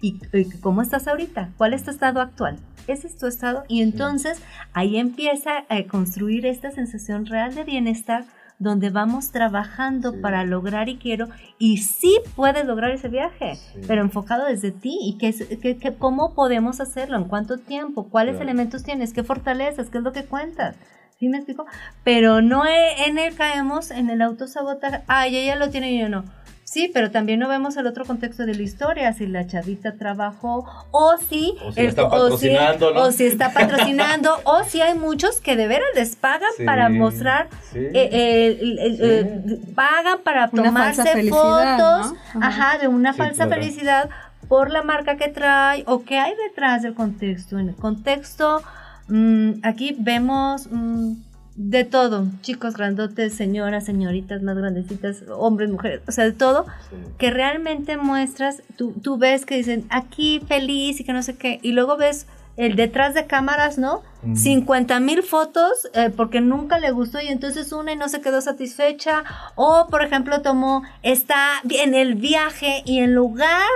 ¿Y eh, cómo estás ahorita? ¿Cuál es tu estado actual? Ese es tu estado. Y entonces ahí empieza a construir esta sensación real de bienestar donde vamos trabajando Sí. para lograr y quiero, y sí puedes lograr ese viaje, Sí. pero enfocado desde ti, y qué es- qué- qué- cómo podemos hacerlo, en cuánto tiempo, cuáles Claro. elementos tienes, qué fortalezas, qué es lo que cuentas. ¿Sí me explico? Pero no en él caemos en el autosabotaje, ay, ella lo tiene y yo no. Sí, pero también no vemos el otro contexto de la historia, si la chavita trabajó, o si, O si la están o si- patrocinando, ¿no? o si está patrocinando, o si hay muchos que de veras les pagan Sí, para mostrar sí. eh, Sí. eh, pagan para Una tomarse fotos, ¿no? Ajá. ajá, de una Sí, falsa claro. felicidad por la marca que trae o qué hay detrás del contexto. En el contexto, mm, aquí vemos mm, de todo, chicos grandotes, señoras, señoritas más grandecitas, hombres, mujeres, o sea, de todo, Sí. que realmente muestras, tú, tú ves que dicen aquí feliz y que no sé qué, y luego ves el detrás de cámaras, ¿no? Ujú. 50 mil fotos eh, porque nunca le gustó y entonces una y no se quedó satisfecha, o por ejemplo tomó, está en el viaje y en lugar...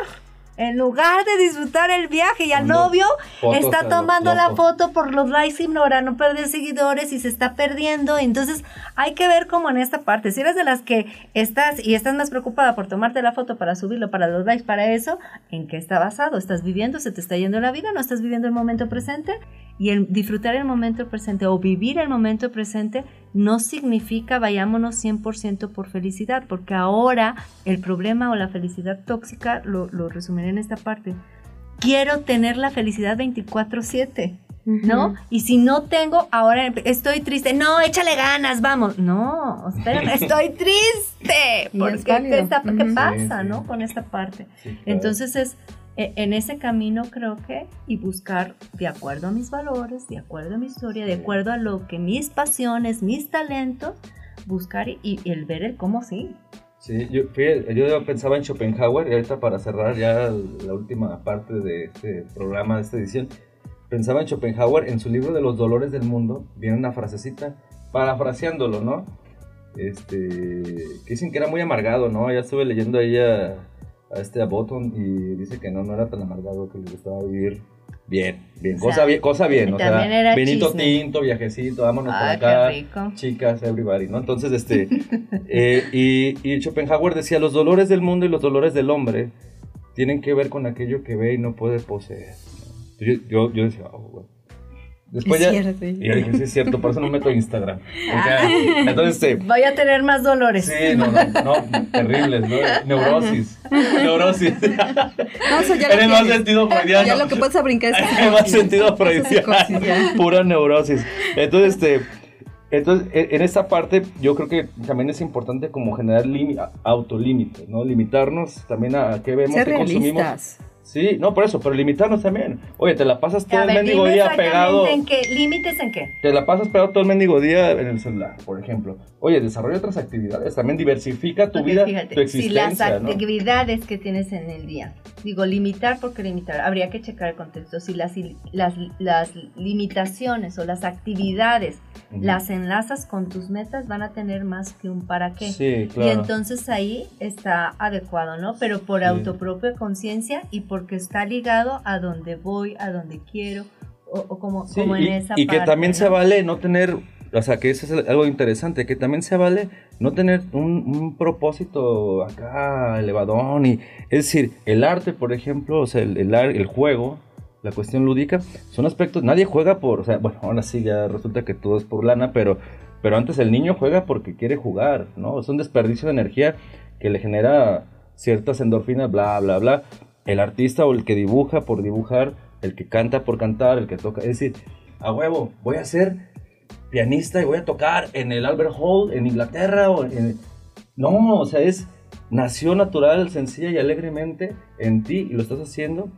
En lugar de disfrutar el viaje y al novio, está lo tomando la foto por los likes y para no perder seguidores y se está perdiendo. Entonces hay que ver como en esta parte. Si eres de las que estás y estás más preocupada por tomarte la foto para subirlo, para los likes, para eso, ¿en qué está basado? ¿Estás viviendo? ¿Se te está yendo la vida? ¿No estás viviendo el momento presente? Y el disfrutar el momento presente o vivir el momento presente no significa vayámonos 100% por felicidad, porque ahora el problema o la felicidad tóxica, lo, lo resumiré en esta parte, quiero tener la felicidad 24/7. ¿no? Y si no tengo, ahora estoy triste. No, échale ganas, vamos. No, espérame, estoy triste. Porque es. ¿qué, está- qué Ujú. pasa, Sí, sí. no? Con esta parte. Sí, claro. Entonces es en ese camino creo que y buscar de acuerdo a mis valores, de acuerdo a mi historia, de acuerdo a lo que mis pasiones, mis talentos, buscar y, y el ver el cómo sí. Sí, yo, yo pensaba en Schopenhauer y ahorita para cerrar ya la última parte de este programa, de esta edición, pensaba en Schopenhauer, en su libro de los dolores del mundo, viene una frasecita, parafraseándolo, ¿no? Este, que dicen que era muy amargado, ¿no? Ya estuve leyendo ahí a, este a Botton y dice que no, no era tan amargado, que le gustaba vivir bien, bien, O cosa bien, cosa bien, o sea, vinito chisme. tinto, viajecito, vámonos Ay, por acá rico. chicas, everybody, ¿no? Entonces, este, eh, y, y Schopenhauer decía, los dolores del mundo y los dolores del hombre tienen que ver con aquello que ve y no puede poseer. Yo, yo, yo decía, oh, güey. Después Es ya, cierto. y yo dije, sí es cierto, por eso no meto Instagram. Porque, entonces, este, Voy a tener más dolores. sí, no, no, no, terribles, ¿no? Neurosis, neurosis. No, eso ya en el más sentido freudiano. Ya lo que puedes brincar es En el más sentido freudiano. Pura neurosis. Entonces, este. Entonces, e- en esta parte, yo creo que también es importante como generar autolímites, ¿no? Limitarnos también a, a qué vemos, Ser qué consumimos. Sí, no, por eso, pero limitarnos también. Oye, te la pasas todo A el ver, mendigo dime día pegado. ¿En qué? ¿Límites en qué? Te la pasas pegado todo el mendigo día en el celular, por ejemplo. Oye, desarrolla otras actividades, también diversifica tu Ok, vida, fíjate, tu existencia, si las ¿no? actividades que tienes en el día, digo limitar porque limitar, habría que checar el contexto, si las, las, las limitaciones o las actividades Ujú. las enlazas con tus metas van a tener más que un para qué. Sí, claro. Y entonces ahí está adecuado, ¿no? Pero por Sí. autopropia conciencia y porque está ligado a donde voy, a donde quiero, o, o como, Sí, como en y, esa y que parte, también se ¿no? vale no tener, o sea, que eso es algo interesante, que también se vale no tener un, un propósito acá elevadón. Y, es decir, el arte, por ejemplo, o sea, el, el, el juego, la cuestión lúdica, son aspectos, nadie juega por, o sea, bueno, ahora sí ya resulta que todo es por lana, pero Pero antes el niño juega porque quiere jugar, ¿no? Es un desperdicio de energía que le genera ciertas endorfinas, bla, bla, bla. El artista o el que dibuja por dibujar, el que canta por cantar, el que toca. Es decir, a huevo, voy a ser pianista y voy a tocar en el Albert Hall en Inglaterra o en... No, o sea, es nació natural, sencilla y alegremente en ti y lo estás haciendo.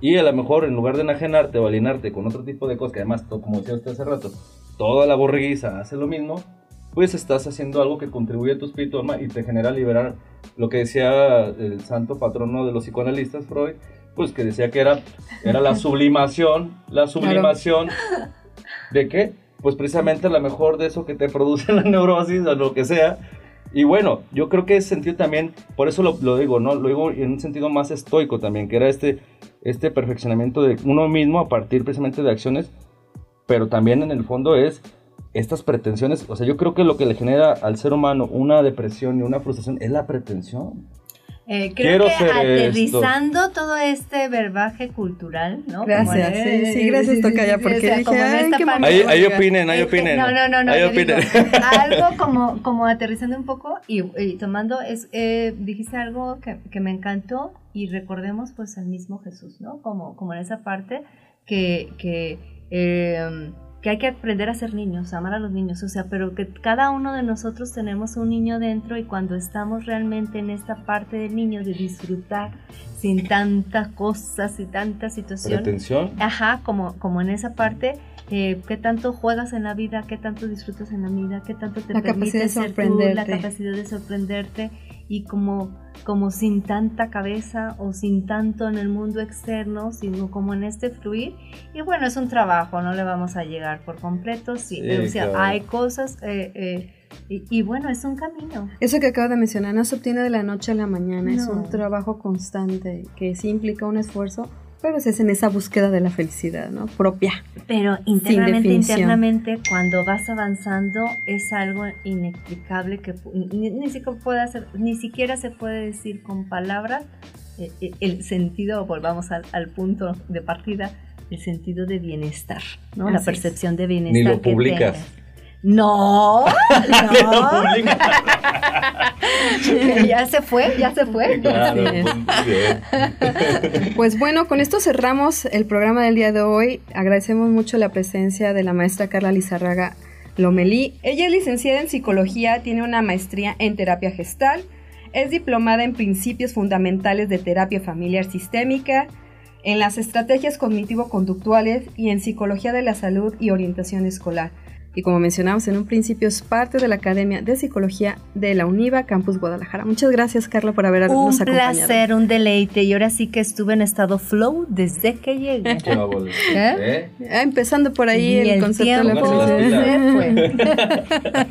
Y a lo mejor en lugar de enajenarte o alienarte con otro tipo de cosas, que además, como decía usted hace rato, toda la borreguiza hace lo mismo, pues estás haciendo algo que contribuye a tu espíritu alma y te genera liberar lo que decía el santo patrono de los psicoanalistas, Freud, pues que decía que era, era la sublimación, la sublimación de qué? Pues precisamente a lo mejor de eso que te produce la neurosis o lo que sea. Y bueno, yo creo que ese sentido también, por eso lo, lo digo, ¿no? Lo digo en un sentido más estoico también, que era este, este perfeccionamiento de uno mismo a partir precisamente de acciones, pero también en el fondo es estas pretensiones, o sea, yo creo que lo que le genera al ser humano una depresión y una frustración es la pretensión. Eh, creo que aterrizando todo este verbaje cultural, ¿no? Gracias, sí, sí, gracias Tocaya, porque dije, ahí, ahí, opinen, ahí opinen. No, no, no, no, ahí opinen. algo como, como aterrizando un poco y, tomando, es, eh, dijiste algo que, que, me encantó y recordemos pues al mismo Jesús, ¿no? Como, como en esa parte que, que eh, que hay que aprender a ser niños, amar a los niños, o sea, pero que cada uno de nosotros tenemos un niño dentro y cuando estamos realmente en esta parte del niño de disfrutar sin tantas cosas y tantas situaciones. ¿Pretensión? Ajá, como, como en esa parte, eh, qué tanto juegas en la vida, qué tanto disfrutas en la vida, qué tanto te permite ser tú, la capacidad de sorprenderte y como como sin tanta cabeza o sin tanto en el mundo externo, sino como en este fluir. Y bueno, es un trabajo, no le vamos a llegar por completo, sí, o sea, hay cosas... Eh, eh, y, bueno, es un camino. Eso que acabo de mencionar no se obtiene de la noche a la mañana, es un trabajo constante que sí implica un esfuerzo, pero es en esa búsqueda de la felicidad, ¿no? Propia. Pero internamente, internamente, cuando vas avanzando, es algo inexplicable que ni, siquiera, puede hacer, ni siquiera se puede decir con palabras eh, eh, el sentido, volvamos al, al, punto de partida, el sentido de bienestar, ¿no? la percepción de bienestar. Ni lo publicas. No, no. ya se fue, ya se fue. pues bueno, con esto cerramos el programa del día de hoy. Agradecemos mucho la presencia de la maestra Carla Lizarraga Lomelí. Ella es licenciada en psicología, tiene una maestría en terapia gestal, es diplomada en principios fundamentales de terapia familiar sistémica, en las estrategias cognitivo-conductuales y en psicología de la salud y orientación escolar y como mencionamos en un principio es parte de la Academia de Psicología de la UNIVA Campus Guadalajara. Muchas gracias Carla por habernos acompañado. Un placer, un deleite y ahora sí que estuve en estado flow desde que llegué. ¿Eh? Ah, empezando por ahí el, concepto de la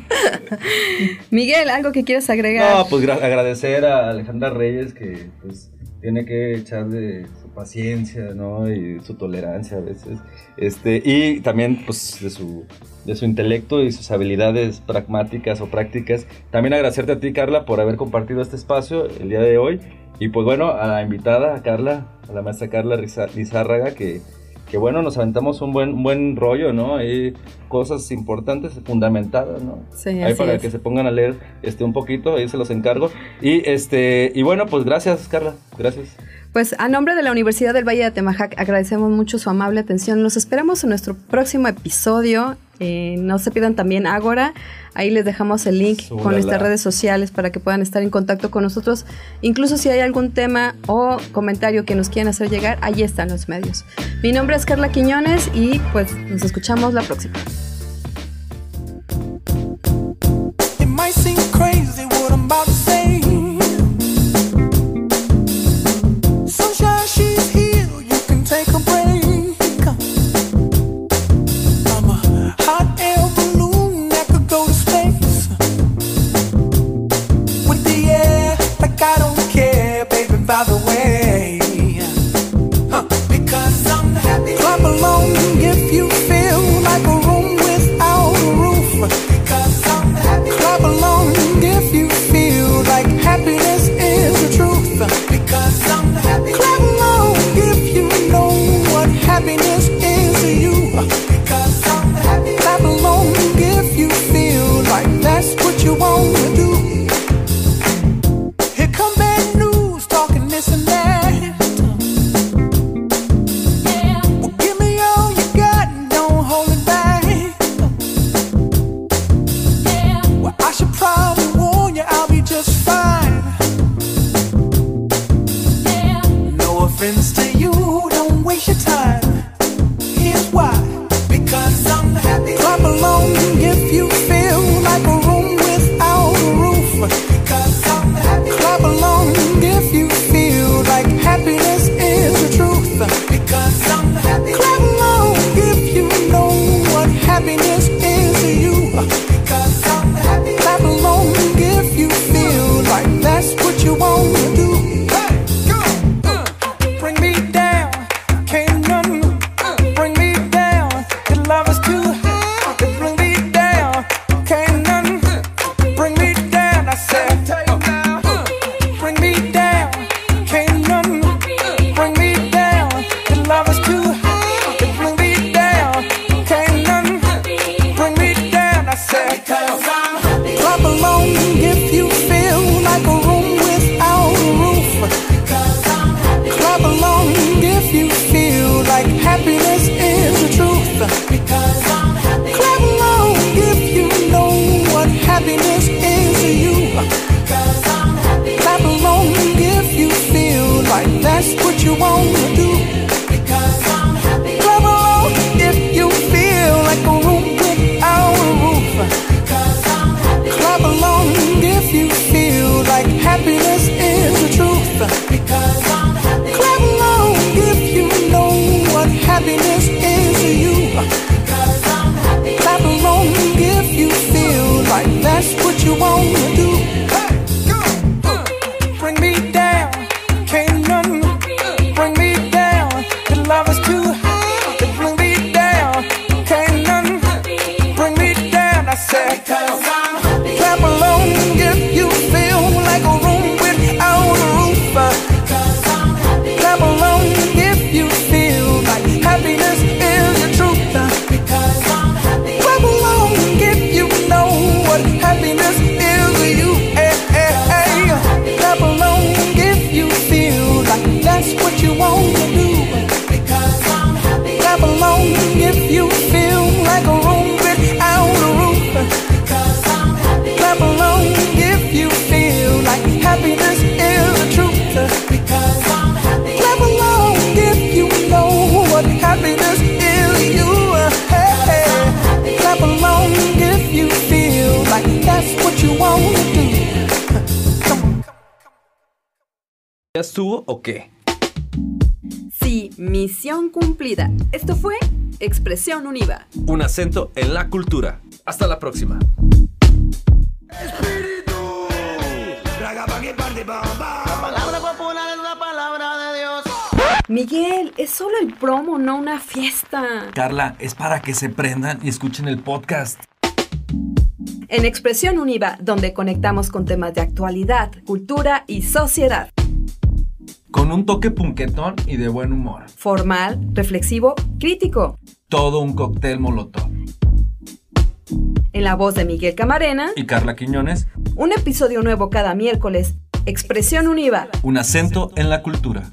Miguel, ¿algo que quieras agregar? No, pues agradecer a Alejandra Reyes que pues tiene que echarle paciencia, ¿no? Y su tolerancia a veces. Este, y también pues de su de su intelecto y sus habilidades pragmáticas o prácticas. También agradecerte a ti, Carla, por haber compartido este espacio el día de hoy. Y pues bueno, a la invitada, a Carla, a la maestra Carla Lizárraga, que, que bueno, nos aventamos un buen, buen rollo, ¿no? Hay cosas importantes, fundamentadas, ¿no? Sí, ahí para que se pongan a leer este un poquito, ahí se los encargo. Y este, y bueno, pues gracias, Carla, gracias. Pues a nombre de la Universidad del Valle de Atemajac agradecemos mucho su amable atención. Los esperamos en nuestro próximo episodio eh, no se pierdan también Agora. Ahí les dejamos el link con nuestras redes sociales para que puedan estar en contacto con nosotros. Incluso si hay algún tema o comentario que nos quieran hacer llegar, ahí están los medios. Mi nombre es Carla Quiñones y pues nos escuchamos la próxima. Colección Univa. Un acento en la cultura. Hasta la próxima. Espíritu. Miguel, es solo el promo, no una fiesta. Carla, es para que se prendan y escuchen el podcast. En Expresión Univa, donde conectamos con temas de actualidad, cultura y sociedad. Con un toque punquetón y de buen humor. Formal, reflexivo, crítico todo un cóctel molotov. En la voz de Miguel Camarena y Carla Quiñones, un episodio nuevo cada miércoles. Expresión Univa. Un acento en la cultura.